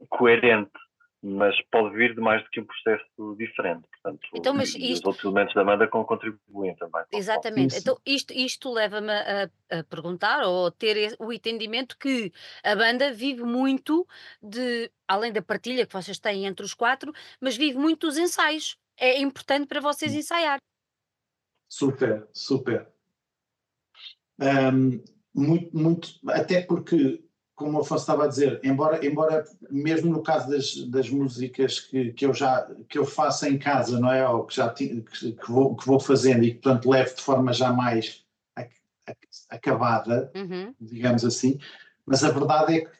uh, coerente, mas pode vir de mais do que um processo diferente. Portanto, então, mas isto... os outros elementos da banda contribuem também. Exatamente. Então, isto, isto leva-me a, a, perguntar ou a ter o entendimento que a banda vive muito de além da partilha que vocês têm entre os quatro, mas vive muito dos ensaios. É importante para vocês ensaiar. Super, super. Um, muito, muito, até porque, como o Afonso estava a dizer, embora, embora mesmo no caso das, das músicas que, que eu já que eu faço em casa, não é? Ou que já que, que, vou, que vou fazendo e que, portanto, levo de forma já mais acabada, uhum. digamos assim, mas a verdade é que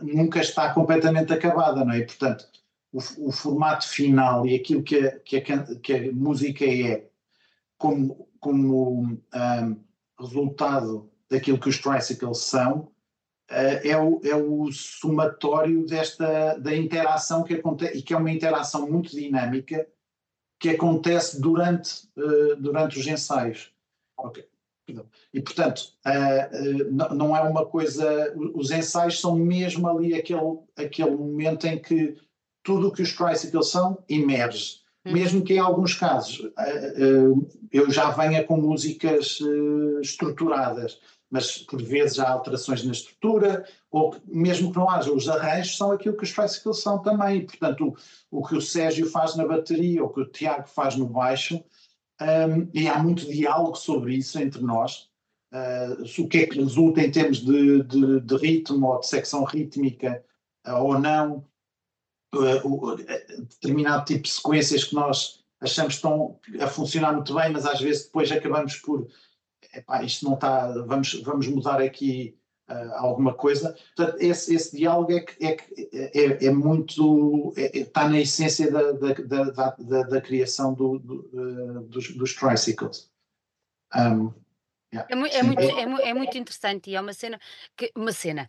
nunca está completamente acabada, não é? Portanto, o, o formato final e aquilo que a, que a, que a música é como, como um, resultado daquilo que os tricycles são, é, o, é o somatório desta, da interação que acontece, e que é uma interação muito dinâmica que acontece durante, uh, durante os ensaios. Okay. E, portanto, uh, não é uma coisa. Os ensaios são mesmo ali aquele, aquele momento em que tudo o que os tricycles são emerge. Uhum. Mesmo que em alguns casos eu já venha com músicas estruturadas, mas por vezes há alterações na estrutura, ou mesmo que não haja, os arranjos são aquilo que os tricycles são também. Portanto, o, o que o Sérgio faz na bateria, ou o que o Tiago faz no baixo, um, e há muito diálogo sobre isso entre nós. Uh, o que é que resulta em termos de, de, de ritmo ou de secção rítmica uh, ou não, uh, determinado tipo de sequências que nós achamos que estão a funcionar muito bem, mas às vezes depois acabamos por epá, isto não está, vamos, vamos mudar aqui uh, alguma coisa. Portanto, esse, esse diálogo é, que, é, é, é muito. É, está na essência da, da, da, da, da criação do, do, uh, dos, dos tricycles. Um, yeah. é, muito, é, muito, é, é, muito interessante e é uma cena que uma cena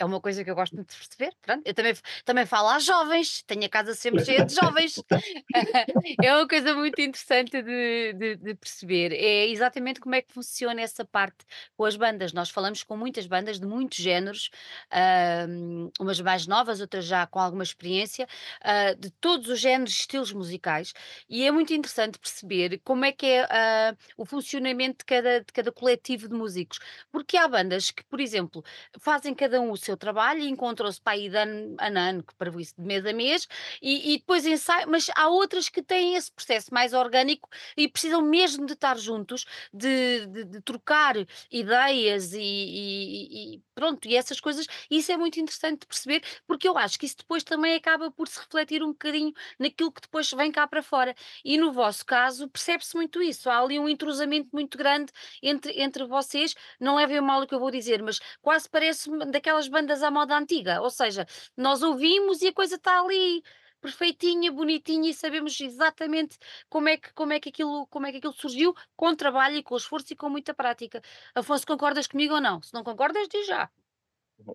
é uma coisa que eu gosto muito de perceber. Pronto, eu também, também falo às jovens, tenho a casa sempre cheia de jovens. é uma coisa muito interessante de, de, de, perceber. É exatamente como é que funciona essa parte com as bandas. Nós falamos com muitas bandas de muitos géneros, uh, umas mais novas, outras já com alguma experiência, uh, de todos os géneros estilos musicais. E é muito interessante perceber como é que é uh, o funcionamento de cada, de cada coletivo de músicos. Porque há bandas que, por exemplo, fazem cada um o seu seu trabalho e encontram-se para aí de ano a ano, que para isso de mês a mês, e, e depois ensaiam, mas há outras que têm esse processo mais orgânico e precisam mesmo de estar juntos, de, de, de trocar ideias e, e, e, pronto, e essas coisas, isso é muito interessante de perceber, porque eu acho que isso depois também acaba por se refletir um bocadinho naquilo que depois vem cá para fora. E no vosso caso, percebe-se muito isso, há ali um entrosamento muito grande entre, entre vocês, não levem mal o que eu vou dizer, mas quase parece daquelas bandas à moda antiga, ou seja, nós ouvimos e a coisa está ali perfeitinha, bonitinha e sabemos exatamente como é que, como é que, aquilo, como é que aquilo surgiu, com trabalho e com esforço e com muita prática. Afonso, concordas comigo ou não? Se não concordas, diz já.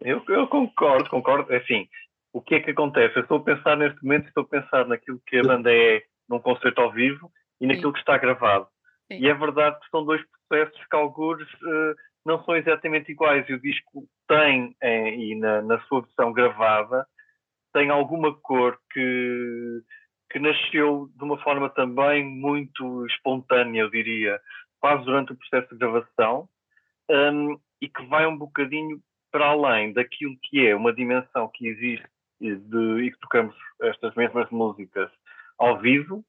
Eu, eu concordo, concordo. É assim, o que é que acontece? Eu estou a pensar neste momento, estou a pensar naquilo que a banda é num concerto ao vivo e naquilo Sim. que está gravado. Sim. E é verdade que são dois processos que alguns uh, não são exatamente iguais. E o disco tem, eh, e na, na, sua versão gravada, tem alguma cor que, que nasceu de uma forma também muito espontânea, eu diria, quase durante o processo de gravação, um, e que vai um bocadinho para além daquilo que é uma dimensão que existe de, e que tocamos estas mesmas músicas ao vivo,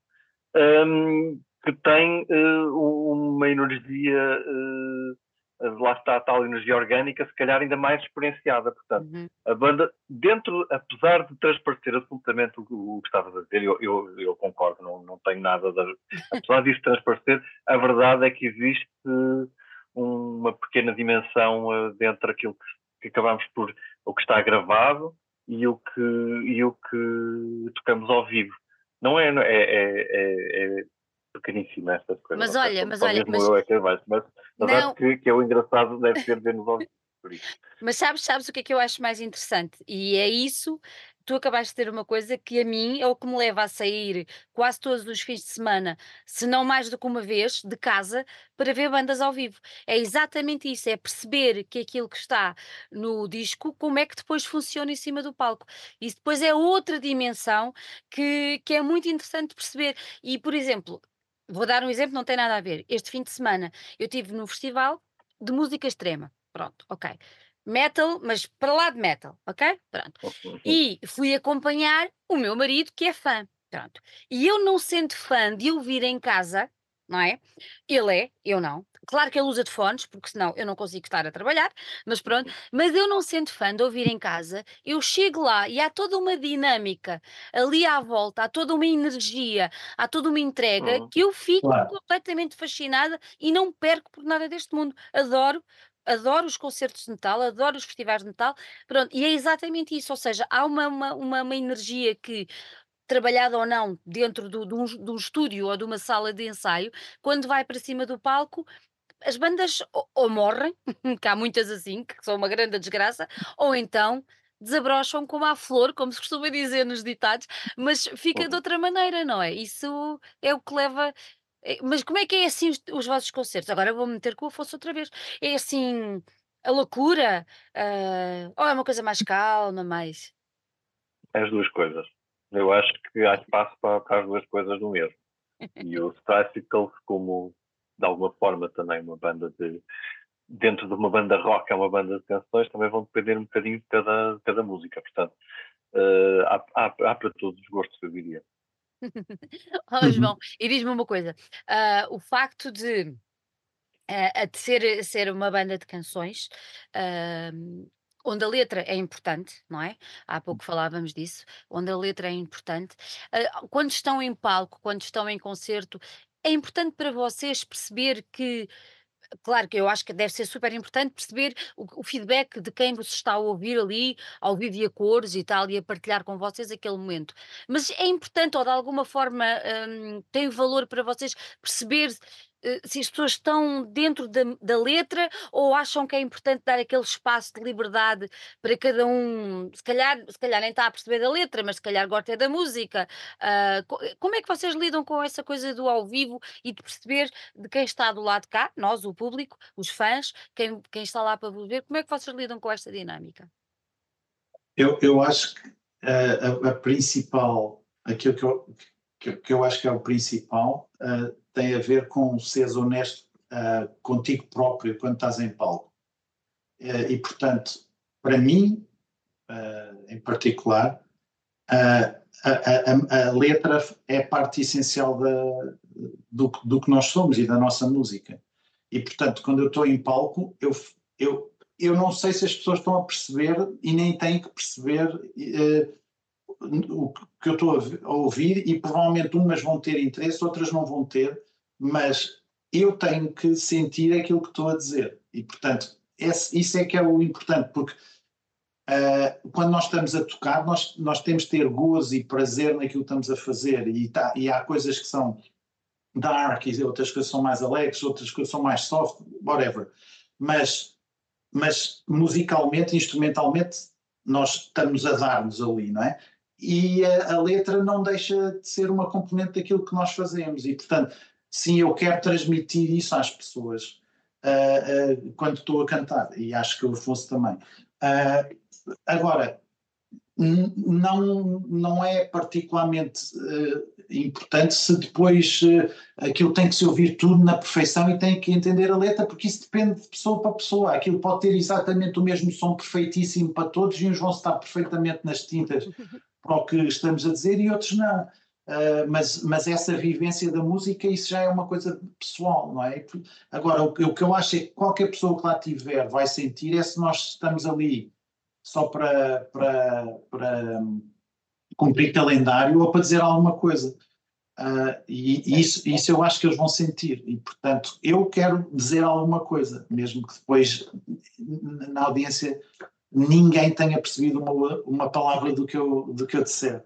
um, que tem uh, uma energia uh, lá está a tal energia orgânica, se calhar ainda mais experienciada. Portanto, uhum. a banda, dentro, apesar de transparecer absolutamente o, o que estavas a dizer, eu, eu, eu, concordo, não, não tenho nada de. Apesar disso transparecer, a verdade é que existe uma pequena dimensão uh, dentro daquilo que, que acabamos por. o que está gravado e o que, e o que tocamos ao vivo. Não é, é, é, é, é pequeníssima estas coisas. Mas olha, mas olha, mas... Eu é que é mais, mas na verdade que, que é o engraçado deve ser ver-nos ao Mas sabes, sabes o que é que eu acho mais interessante? E é isso, tu acabaste de ter uma coisa que a mim é o que me leva a sair quase todos os fins de semana, se não mais do que uma vez, de casa, para ver bandas ao vivo. É exatamente isso, é perceber que aquilo que está no disco, como é que depois funciona em cima do palco. Isso depois é outra dimensão que, que é muito interessante perceber. E, por exemplo, Vou dar um exemplo, não tem nada a ver. Este fim de semana eu estive no festival de música extrema. Pronto, ok. Metal, mas para lá de metal, ok? Pronto. E fui acompanhar o meu marido, que é fã. Pronto. E eu não sendo fã de ouvir em casa, não é? Ele é, eu não. Claro que ele usa de fones, porque senão eu não consigo estar a trabalhar, mas pronto. Mas eu não sendo fã de ouvir em casa, eu chego lá e há toda uma dinâmica ali à volta, há toda uma energia, há toda uma entrega uhum. que eu fico claro. completamente fascinada e não perco por nada deste mundo. Adoro adoro os concertos de metal, adoro os festivais de metal, pronto, e é exatamente isso, ou seja, há uma, uma, uma, uma energia que trabalhada ou não dentro do, de, um, de, um, estúdio ou de uma sala de ensaio, quando vai para cima do palco, as bandas ou, ou morrem, que há muitas assim, que são uma grande desgraça, ou então desabrocham como a flor, como se costuma dizer nos ditados, mas fica de outra maneira, não é? Isso é o que leva. É, mas como é que é assim os, os vossos concertos? Agora vou meter com o Afonso outra vez. É assim a loucura? Uh, ou é uma coisa mais calma, mais. As duas coisas. Eu acho que há espaço para, para as duas coisas no mesmo. E os Tricycles, como de alguma forma também uma banda de. Dentro de uma banda rock, é uma banda de canções, também vão depender um bocadinho de cada, de cada música. Portanto, uh, há, há, há, para todos os gostos, eu diria. oh, João, e diz-me uma coisa: uh, o facto de, uh, de ser, ser uma banda de canções, uh, onde a letra é importante, não é? Há pouco falávamos disso, onde a letra é importante. Uh, quando estão em palco, quando estão em concerto, é importante para vocês perceber que Claro que eu acho que deve ser super importante perceber o, o, feedback de quem vos está a ouvir ali, ao ouvir a cores e tal, e a partilhar com vocês aquele momento. Mas é importante, ou de alguma forma um, tem valor para vocês perceber se as pessoas estão dentro da, da, letra ou acham que é importante dar aquele espaço de liberdade para cada um, se calhar, se calhar nem está a perceber da letra, mas se calhar gosta é da música. Uh, como é que vocês lidam com essa coisa do ao vivo e de perceber de quem está do lado de cá, nós, o público, os fãs, quem, quem está lá para vos ver, como é que vocês lidam com esta dinâmica? Eu, eu acho que a, a, principal, aquilo que eu, que, que, eu acho que é o principal, uh, tem a ver com seres honesto uh, contigo próprio quando estás em palco. Uh, e, portanto, para mim, uh, em particular, a, a, a, letra é parte essencial da, do, do que nós somos e da nossa música. E, portanto, quando eu estou em palco, eu, eu, eu não sei se as pessoas estão a perceber e nem têm que perceber o que eu estou a ouvir, e provavelmente umas vão ter interesse, outras não vão ter, mas eu tenho que sentir aquilo que estou a dizer. E, portanto, esse, isso é que é o importante, porque uh, quando nós estamos a tocar, nós, nós temos de ter gozo e prazer naquilo que estamos a fazer, e, tá, e há coisas que são dark, e outras coisas são mais alegres, outras coisas são mais soft, whatever. Mas, mas musicalmente, instrumentalmente, nós estamos a dar-nos ali, não é? E a, a, letra não deixa de ser uma componente daquilo que nós fazemos, e portanto, sim, eu quero transmitir isso às pessoas uh, uh, quando estou a cantar, e acho que o Afonso também. Uh, agora, não, não é particularmente importante se depois aquilo tem que se ouvir tudo na perfeição e tem que entender a letra, porque isso depende de pessoa para pessoa. Aquilo pode ter exatamente o mesmo som perfeitíssimo para todos e uns vão estar perfeitamente nas tintas para o que estamos a dizer e outros não. Uh, mas, mas essa vivência da música, isso já é uma coisa pessoal, não é? Agora, o, o que eu acho é que qualquer pessoa que lá tiver vai sentir é se nós estamos ali só para, para, para cumprir calendário ou para dizer alguma coisa. Uh, e, e isso, isso eu acho que eles vão sentir. E, portanto, eu quero dizer alguma coisa, mesmo que depois na audiência ninguém tenha percebido uma, uma palavra do que eu, do que eu disser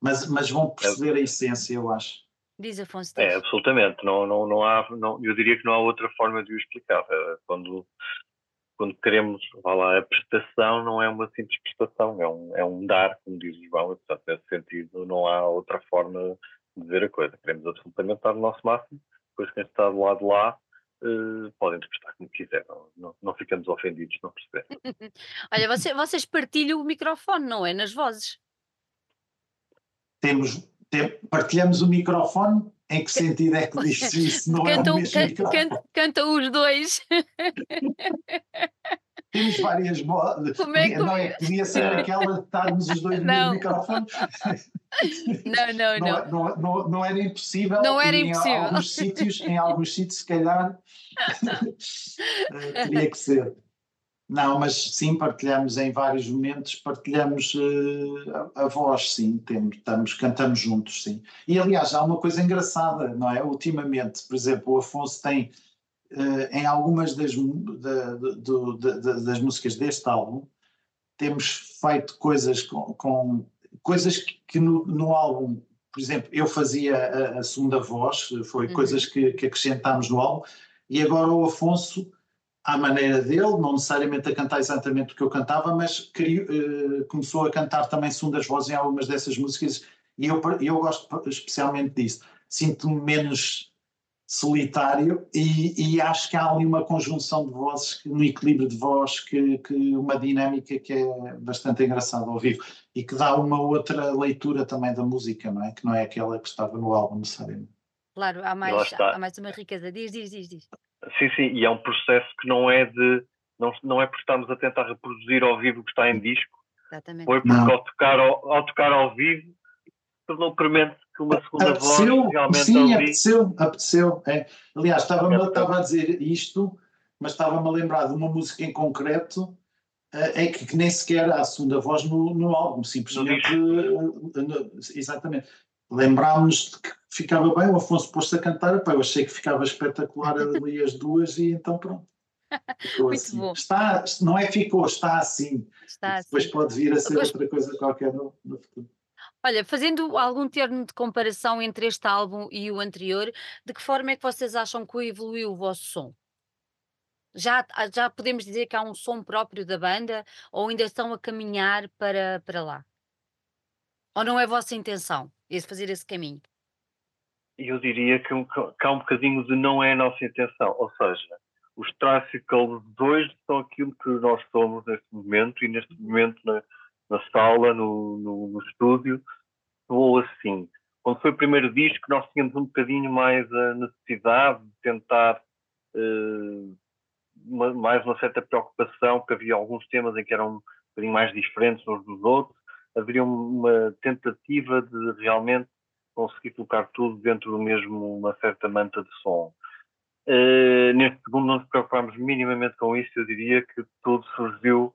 mas, mas vão perceber a essência, eu acho. Diz Afonso. É, absolutamente. Não, não, não há, não, eu diria que não há outra forma de o explicar. É, quando, quando queremos, vá lá, a prestação não é uma simples prestação, é um, é um dar, como diz o João, e, portanto, nesse sentido não há outra forma de ver a coisa. Queremos absolutamente dar o nosso máximo, depois quem está do lado de lá uh, pode interpretar como quiser, não, não, não ficamos ofendidos, não perceber. Olha, você, vocês partilham o microfone, não é? Nas vozes temos, tem, partilhamos o microfone. Em que sentido é que diz isso? Não cantam, é o mesmo can, can, cantam os dois. Temos várias modas. Como é que... Não é? Podia ser aquela de estarmos os dois no microfone. Não, não, não. Não, não, não, não era impossível. Não era impossível. Em alguns sítios, em alguns sítios, se calhar, teria que ser. Não, mas sim, partilhamos em vários momentos, partilhamos uh, a, a, voz, sim, temos, estamos, cantamos juntos, sim. E aliás, há uma coisa engraçada, não é? Ultimamente, por exemplo, o Afonso tem, em algumas das, das músicas deste álbum, temos feito coisas com, com coisas que, que no, no, álbum, por exemplo, eu fazia a, a segunda voz, foi uhum. coisas que, que acrescentámos no álbum, e agora o Afonso à maneira dele, não necessariamente a cantar exatamente o que eu cantava, mas criou, uh, começou a cantar também segundas vozes em algumas dessas músicas e eu, eu gosto especialmente disso. Sinto-me menos solitário e, e, acho que há ali uma conjunção de vozes, um equilíbrio de voz, que, que uma dinâmica que é bastante engraçada ao vivo e que dá uma outra leitura também da música, não é? Que não é aquela que estava no álbum necessariamente. Claro, há mais, há mais uma riqueza. Diz, diz, diz, diz. Sim, sim, e é um processo que não é de. Não, não é porque estamos a tentar reproduzir ao vivo o que está em disco, Exatamente. foi porque ao tocar ao, ao, tocar ao vivo tornou premente que uma segunda apeteceu, voz realmente sim, ali... apeteceu, apeteceu. É. Aliás, estava, é, estava a dizer isto, mas estava-me a lembrar de uma música em concreto é que, que, nem sequer há segunda voz no, no álbum, simplesmente. No exatamente lembrámos de que ficava bem, o Afonso pôs-se a cantar, pá, eu achei que ficava espetacular ali as duas e então pronto. Ficou Muito assim. bom. Está, não é ficou, está assim. Está Depois assim. pode vir a ser Depois... outra coisa qualquer no, no futuro. Olha, fazendo algum termo de comparação entre este álbum e o anterior, de que forma é que vocês acham que evoluiu o vosso som? Já, já podemos dizer que há um som próprio da banda ou ainda estão a caminhar para, para lá? Ou não é a vossa intenção esse, fazer esse caminho? Eu diria que, que há um bocadinho de não é a nossa intenção, ou seja, os Tricycles 2 são aquilo que nós somos neste momento e neste momento na, na sala, no, no, no estúdio, ou assim. Quando foi o primeiro disco, nós tínhamos um bocadinho mais a necessidade de tentar uh, uma, mais uma certa preocupação, porque havia alguns temas em que eram bocadinho mais diferentes uns dos outros, haveria uma tentativa de realmente conseguir colocar tudo dentro do mesmo, uma certa manta de som. Uh, neste segundo não nos preocupámos minimamente com isso, eu diria que tudo surgiu,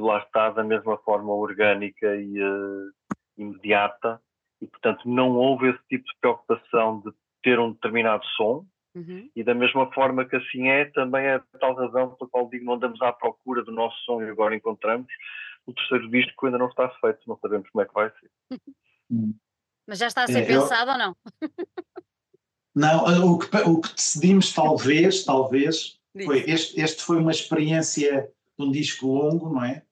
lá está, da mesma forma orgânica e uh, imediata, e portanto não houve esse tipo de preocupação de ter um determinado som, uhum. e da mesma forma que assim é, também é tal razão pela qual digo não andamos à procura do nosso som e agora encontramos o terceiro disco que ainda não está feito, não sabemos como é que vai ser. Mas já está a ser é, pensado eu... ou não? Não, o que, o que decidimos talvez, talvez, foi este, este foi uma experiência um disco longo, não é?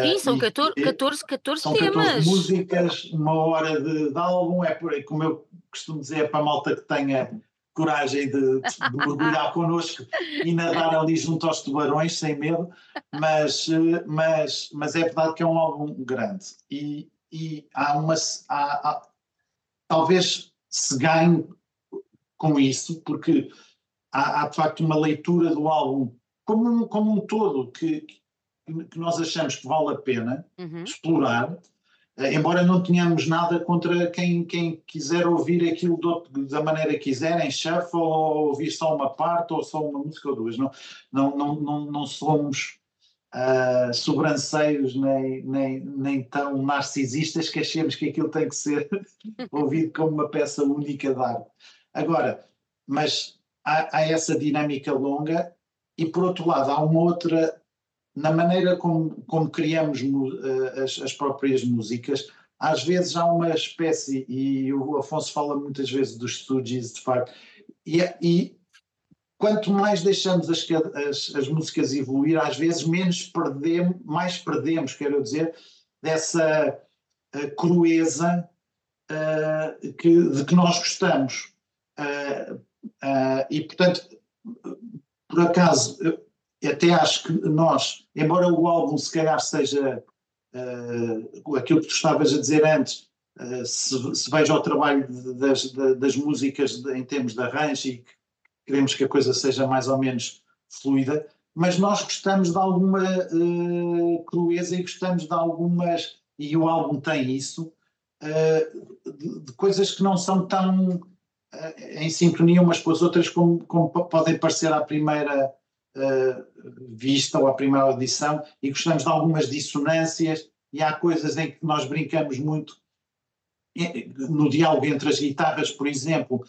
Sim, são 14, 14, 14 são temas. 14 músicas, uma hora de, de álbum, é por, como eu costumo dizer, é para a malta que tenha coragem de, de mergulhar connosco e nadar ali junto aos tubarões sem medo, mas, mas, mas é verdade que é um álbum grande e, e há uma há, há, talvez se ganhe com isso, porque há, há, de facto uma leitura do álbum como um, como um todo que, que nós achamos que vale a pena uhum. explorar eh, embora não tenhamos nada contra quem, quem quiser ouvir aquilo do, da maneira que quiser, em shuffle, ou ouvir só uma parte, ou só uma música ou duas. Não, não, não, não, não somos uh, sobranceiros nem, nem, nem tão narcisistas que achemos que aquilo tem que ser ouvido como uma peça única de arte. Agora, mas há, há essa dinâmica longa e, por outro lado, há uma outra na maneira como, como criamos uh, as, as, próprias músicas, às vezes há uma espécie, e o Afonso fala muitas vezes dos Stooges, de facto, e, e quanto mais deixamos as, as, as, músicas evoluir, às vezes menos perdemos, mais perdemos, quero dizer, dessa uh, crueza uh, que, de que nós gostamos. Uh, e, portanto, por acaso, até acho que nós, embora o álbum se calhar seja uh, aquilo que tu estavas a dizer antes, uh, se, se, veja o trabalho de, das, de, das, músicas de, em termos de arranjo e que queremos que a coisa seja mais ou menos fluida, mas nós gostamos de alguma uh, crueza e gostamos de algumas, e o álbum tem isso, de, de, coisas que não são tão em sintonia umas com as outras como, como podem parecer à primeira uh, vista ou a primeira audição e gostamos de algumas dissonâncias e há coisas em que nós brincamos muito no diálogo entre as guitarras, por exemplo,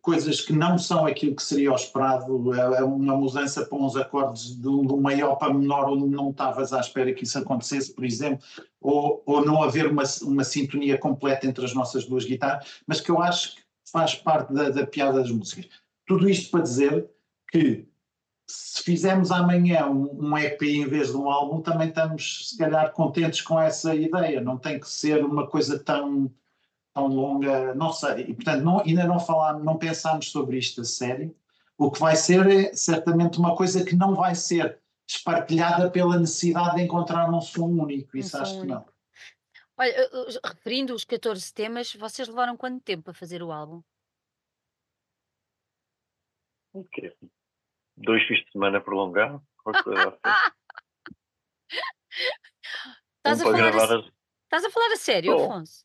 coisas que não são aquilo que seria o esperado, é, é uma mudança para uns acordes de de um maior para menor onde não estavas à espera que isso acontecesse, por exemplo, ou, ou não haver uma, uma sintonia completa entre as nossas duas guitarras, mas que eu acho que faz parte da, da piada das músicas. Tudo isto para dizer que se fizermos amanhã um, um, EP em vez de um álbum, também estamos, se calhar, contentes com essa ideia. Não tem que ser uma coisa tão, tão longa, não sei. E, portanto, não, ainda não falámos, não pensámos sobre isto a sério. O que vai ser é certamente uma coisa que não vai ser espartilhada pela necessidade de encontrar um som único. Isso um acho que não. Olha, referindo os 14 temas, vocês levaram quanto tempo a fazer o álbum? O quê? dois fins de semana prolongados. Estás a, falar a, as... Estás a falar a sério, Bom, Afonso?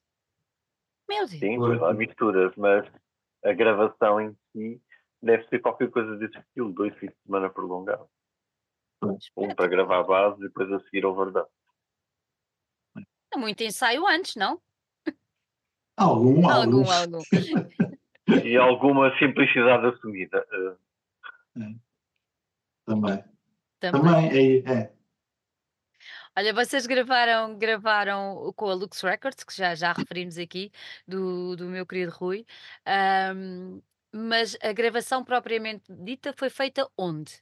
Meu Deus. Sim, pois há misturas, mas a gravação em si deve ser qualquer coisa desse estilo, dois fins de semana prolongados. Um para gravar a base e depois a seguir o verdade. É muito ensaio antes, não? Algum, algum. algum. e alguma simplicidade assumida. É. Também. Também, Também é, é. Olha, vocês gravaram, gravaram com a Lux Records, que já, já referimos aqui, do, do meu querido Rui, mas a gravação propriamente dita foi feita onde?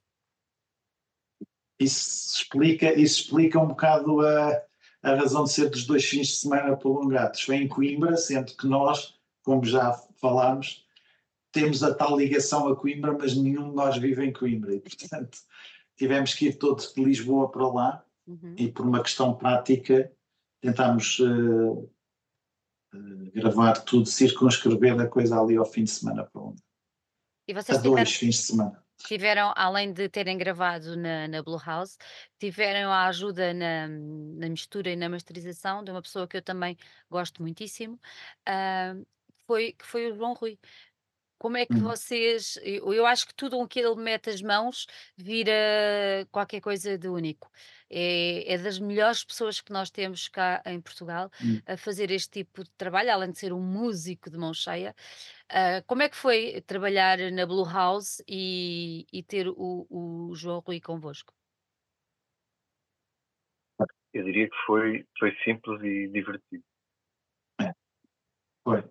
Isso explica, isso explica um bocado a, a razão de ser dos dois fins de semana prolongados. Foi em Coimbra, sendo que nós, como já falámos, temos a tal ligação a Coimbra, mas nenhum de nós vive em Coimbra e, portanto, tivemos que ir todos de Lisboa para lá uhum. e, por uma questão prática, tentámos uh, uh, gravar tudo, circunscrever a coisa ali ao fim de semana onde. E vocês a dois fins de semana. Tiveram, além de terem gravado na, na Blue House, tiveram a ajuda na, na mistura e na masterização de uma pessoa que eu também gosto muitíssimo, ah, foi, que foi o João Rui. Como é que Hum, vocês. Eu, eu acho que tudo o que ele mete as mãos vira qualquer coisa de único. É, é das melhores pessoas que nós temos cá em Portugal hum. a fazer este tipo de trabalho, além de ser um músico de mão cheia. Ah, como é que foi trabalhar na Blue House e, e ter o, o João Rui convosco? Eu diria que foi, foi simples e divertido. Foi.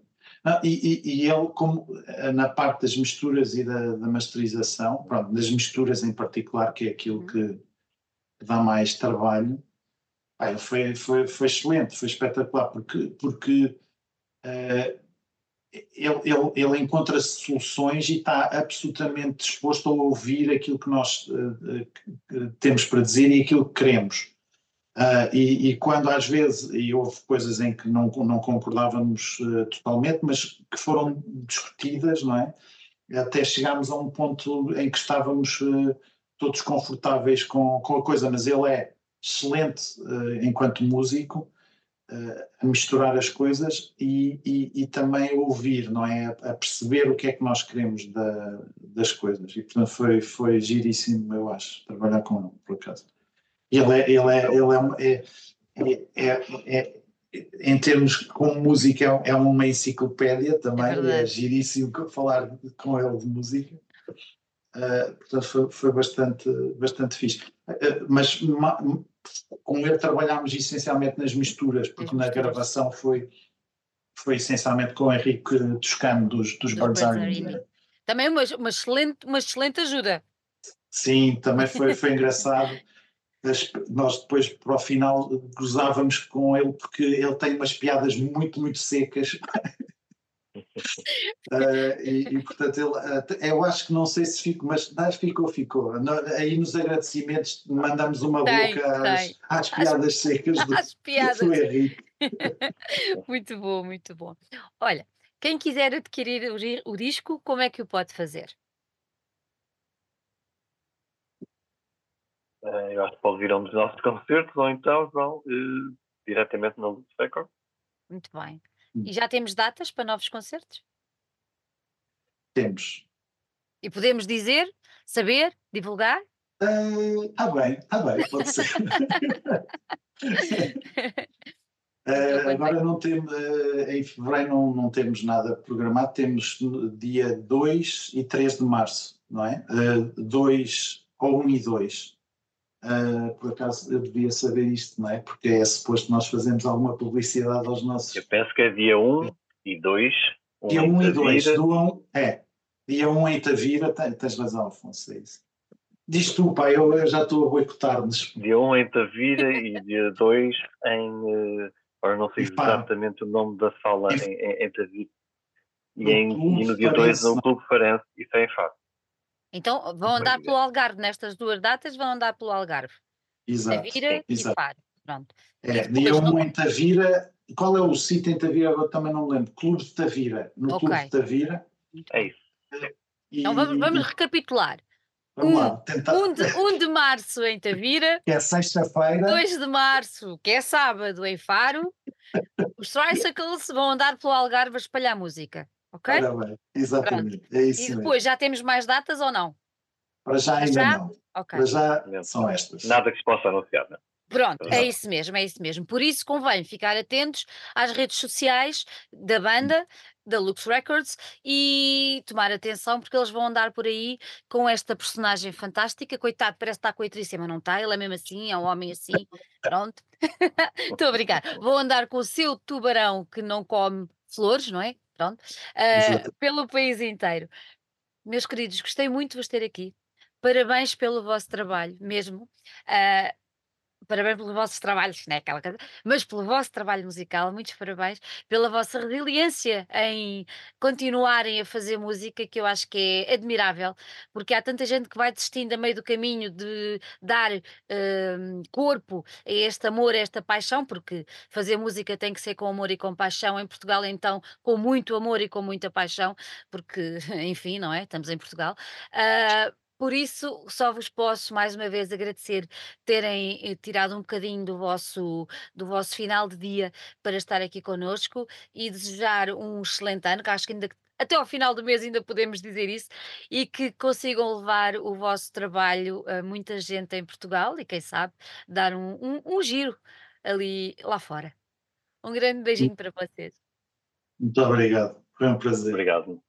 Não, e, e- e ele, como eh, na parte das misturas e da, da masterização, pronto, das misturas em particular, que é aquilo Uhum. que dá mais trabalho, foi, foi, foi excelente, foi espetacular, porque, porque eh, ele, ele, ele encontra soluções e está absolutamente disposto a ouvir aquilo que nós que temos para dizer e aquilo que queremos. Ah, e, e quando às vezes, e houve coisas em que não, não concordávamos totalmente, mas que foram discutidas, não é? Até chegámos a um ponto em que estávamos todos confortáveis com, com a coisa, mas ele é excelente eh, enquanto músico eh, a misturar as coisas e, e, e também a ouvir, não é? A, perceber o que é que nós queremos da- das coisas. E portanto foi, foi giríssimo, eu acho, trabalhar com ele, por acaso. Ele é, ele é, ele é, é, é, é- é- em termos como música é, é uma enciclopédia também, é, verdade. giríssimo falar com ele de música. Ah, portanto foi, foi bastante, bastante fixe. Ah, mas ma- com ele trabalhámos essencialmente nas misturas, porque na gravação foi, foi essencialmente com o Henrique Toscano dos, dos Dos Birds Are. Também uma, uma, excelente, uma excelente ajuda. Sim, também foi, foi engraçado. As- Nós depois, para o final, cruzávamos com ele porque ele tem umas piadas muito, muito secas. Ah, e, e, portanto, ele, eu acho que não sei se fico, mas não, ficou, ficou. No- aí nos agradecimentos mandamos uma Tem, boca às, tem. às piadas secas do, As piadas. do Henrique. Muito bom, muito bom. Olha, quem quiser adquirir o, o disco, como é que o pode fazer? Eh, eu acho que pode vir a um dos nossos concertos ou então vão eh, diretamente na Luz Record. Muito bem. Hum. E já temos datas para novos concertos? Temos. E podemos dizer, saber, divulgar? Ah, ah, bem, ah, bem, pode ser. Quando agora não temos, eh, em fevereiro não, não temos nada programado, temos dia 2 e 3 de março, não é? 2 ou 1 e 2. Por acaso eu devia saber isto, não é? Porque é suposto nós fazermos alguma publicidade aos nossos. Eu penso que é dia 1 e 2. Um Dia em 1 e 2, Tavira. do 1, é. Dia 1 em Tavira, tens, razão, Afonso, é isso. Diz tu, pá, eu, eu já estou a boicotar-nos. Dia 1 em Tavira e dia 2 em. Agora não sei exatamente o nome da sala Em- em, em, Tavira. E, No em- e no dia 2 Farense. no Clube Farense. Isso é em Faro. Então vão andar pelo Algarve, nestas duas datas vão andar pelo Algarve. Exato. Tavira e exato. Faro. Pronto. É, E dia depois 1 no- em Tavira. Qual é o sítio em Tavira? Agora também não me lembro. Clube de Tavira. No Ok. Clube de Tavira. É isso. E, Então vamos, vamos recapitular. vamos um- lá, tentar. 1 de, 1 de março em Tavira, Que é sexta-feira. 2 de março, que é sábado, em Faro. Os Tricycles vão andar pelo Algarve a espalhar música. Ok? Ora bem, exatamente. É isso E mesmo. depois já temos mais datas ou não? Para já Para ainda já? não. Ok. Para já Não. são estas. Nada que se possa anunciar, não é? Pronto, é isso mesmo, é isso mesmo. Por isso convém ficar atentos às redes sociais da banda, da Lux Records, e tomar atenção porque eles vão andar por aí com esta personagem fantástica. Coitado, parece que está com a mas não está, ele é mesmo assim, é um homem assim. Pronto. Estou a brincar. Vão andar com o seu tubarão que não come flores, não é? Pronto. Exato. pelo país inteiro. Meus queridos, gostei muito de vos ter aqui. Parabéns pelo vosso trabalho, mesmo. Ah, parabéns pelos vossos trabalhos, não é aquela coisa, mas pelo vosso trabalho musical, muitos parabéns, pela vossa resiliência em continuarem a fazer música, que eu acho que é admirável, porque há tanta gente que vai desistindo a meio do caminho de dar hum, corpo a este amor, a esta paixão, porque fazer música tem que ser com amor e com paixão, em Portugal então com muito amor e com muita paixão, porque enfim, não é? Estamos em Portugal. Ah, Por isso, só vos posso mais uma vez agradecer terem eh, tirado um bocadinho do vosso, do vosso final de dia para estar aqui connosco e desejar um excelente ano, que acho que ainda até ao final do mês ainda podemos dizer isso, e que consigam levar o vosso trabalho a muita gente em Portugal e quem sabe dar um, um, um giro ali lá fora. Um grande beijinho para vocês. Muito obrigado, foi um prazer. Obrigado.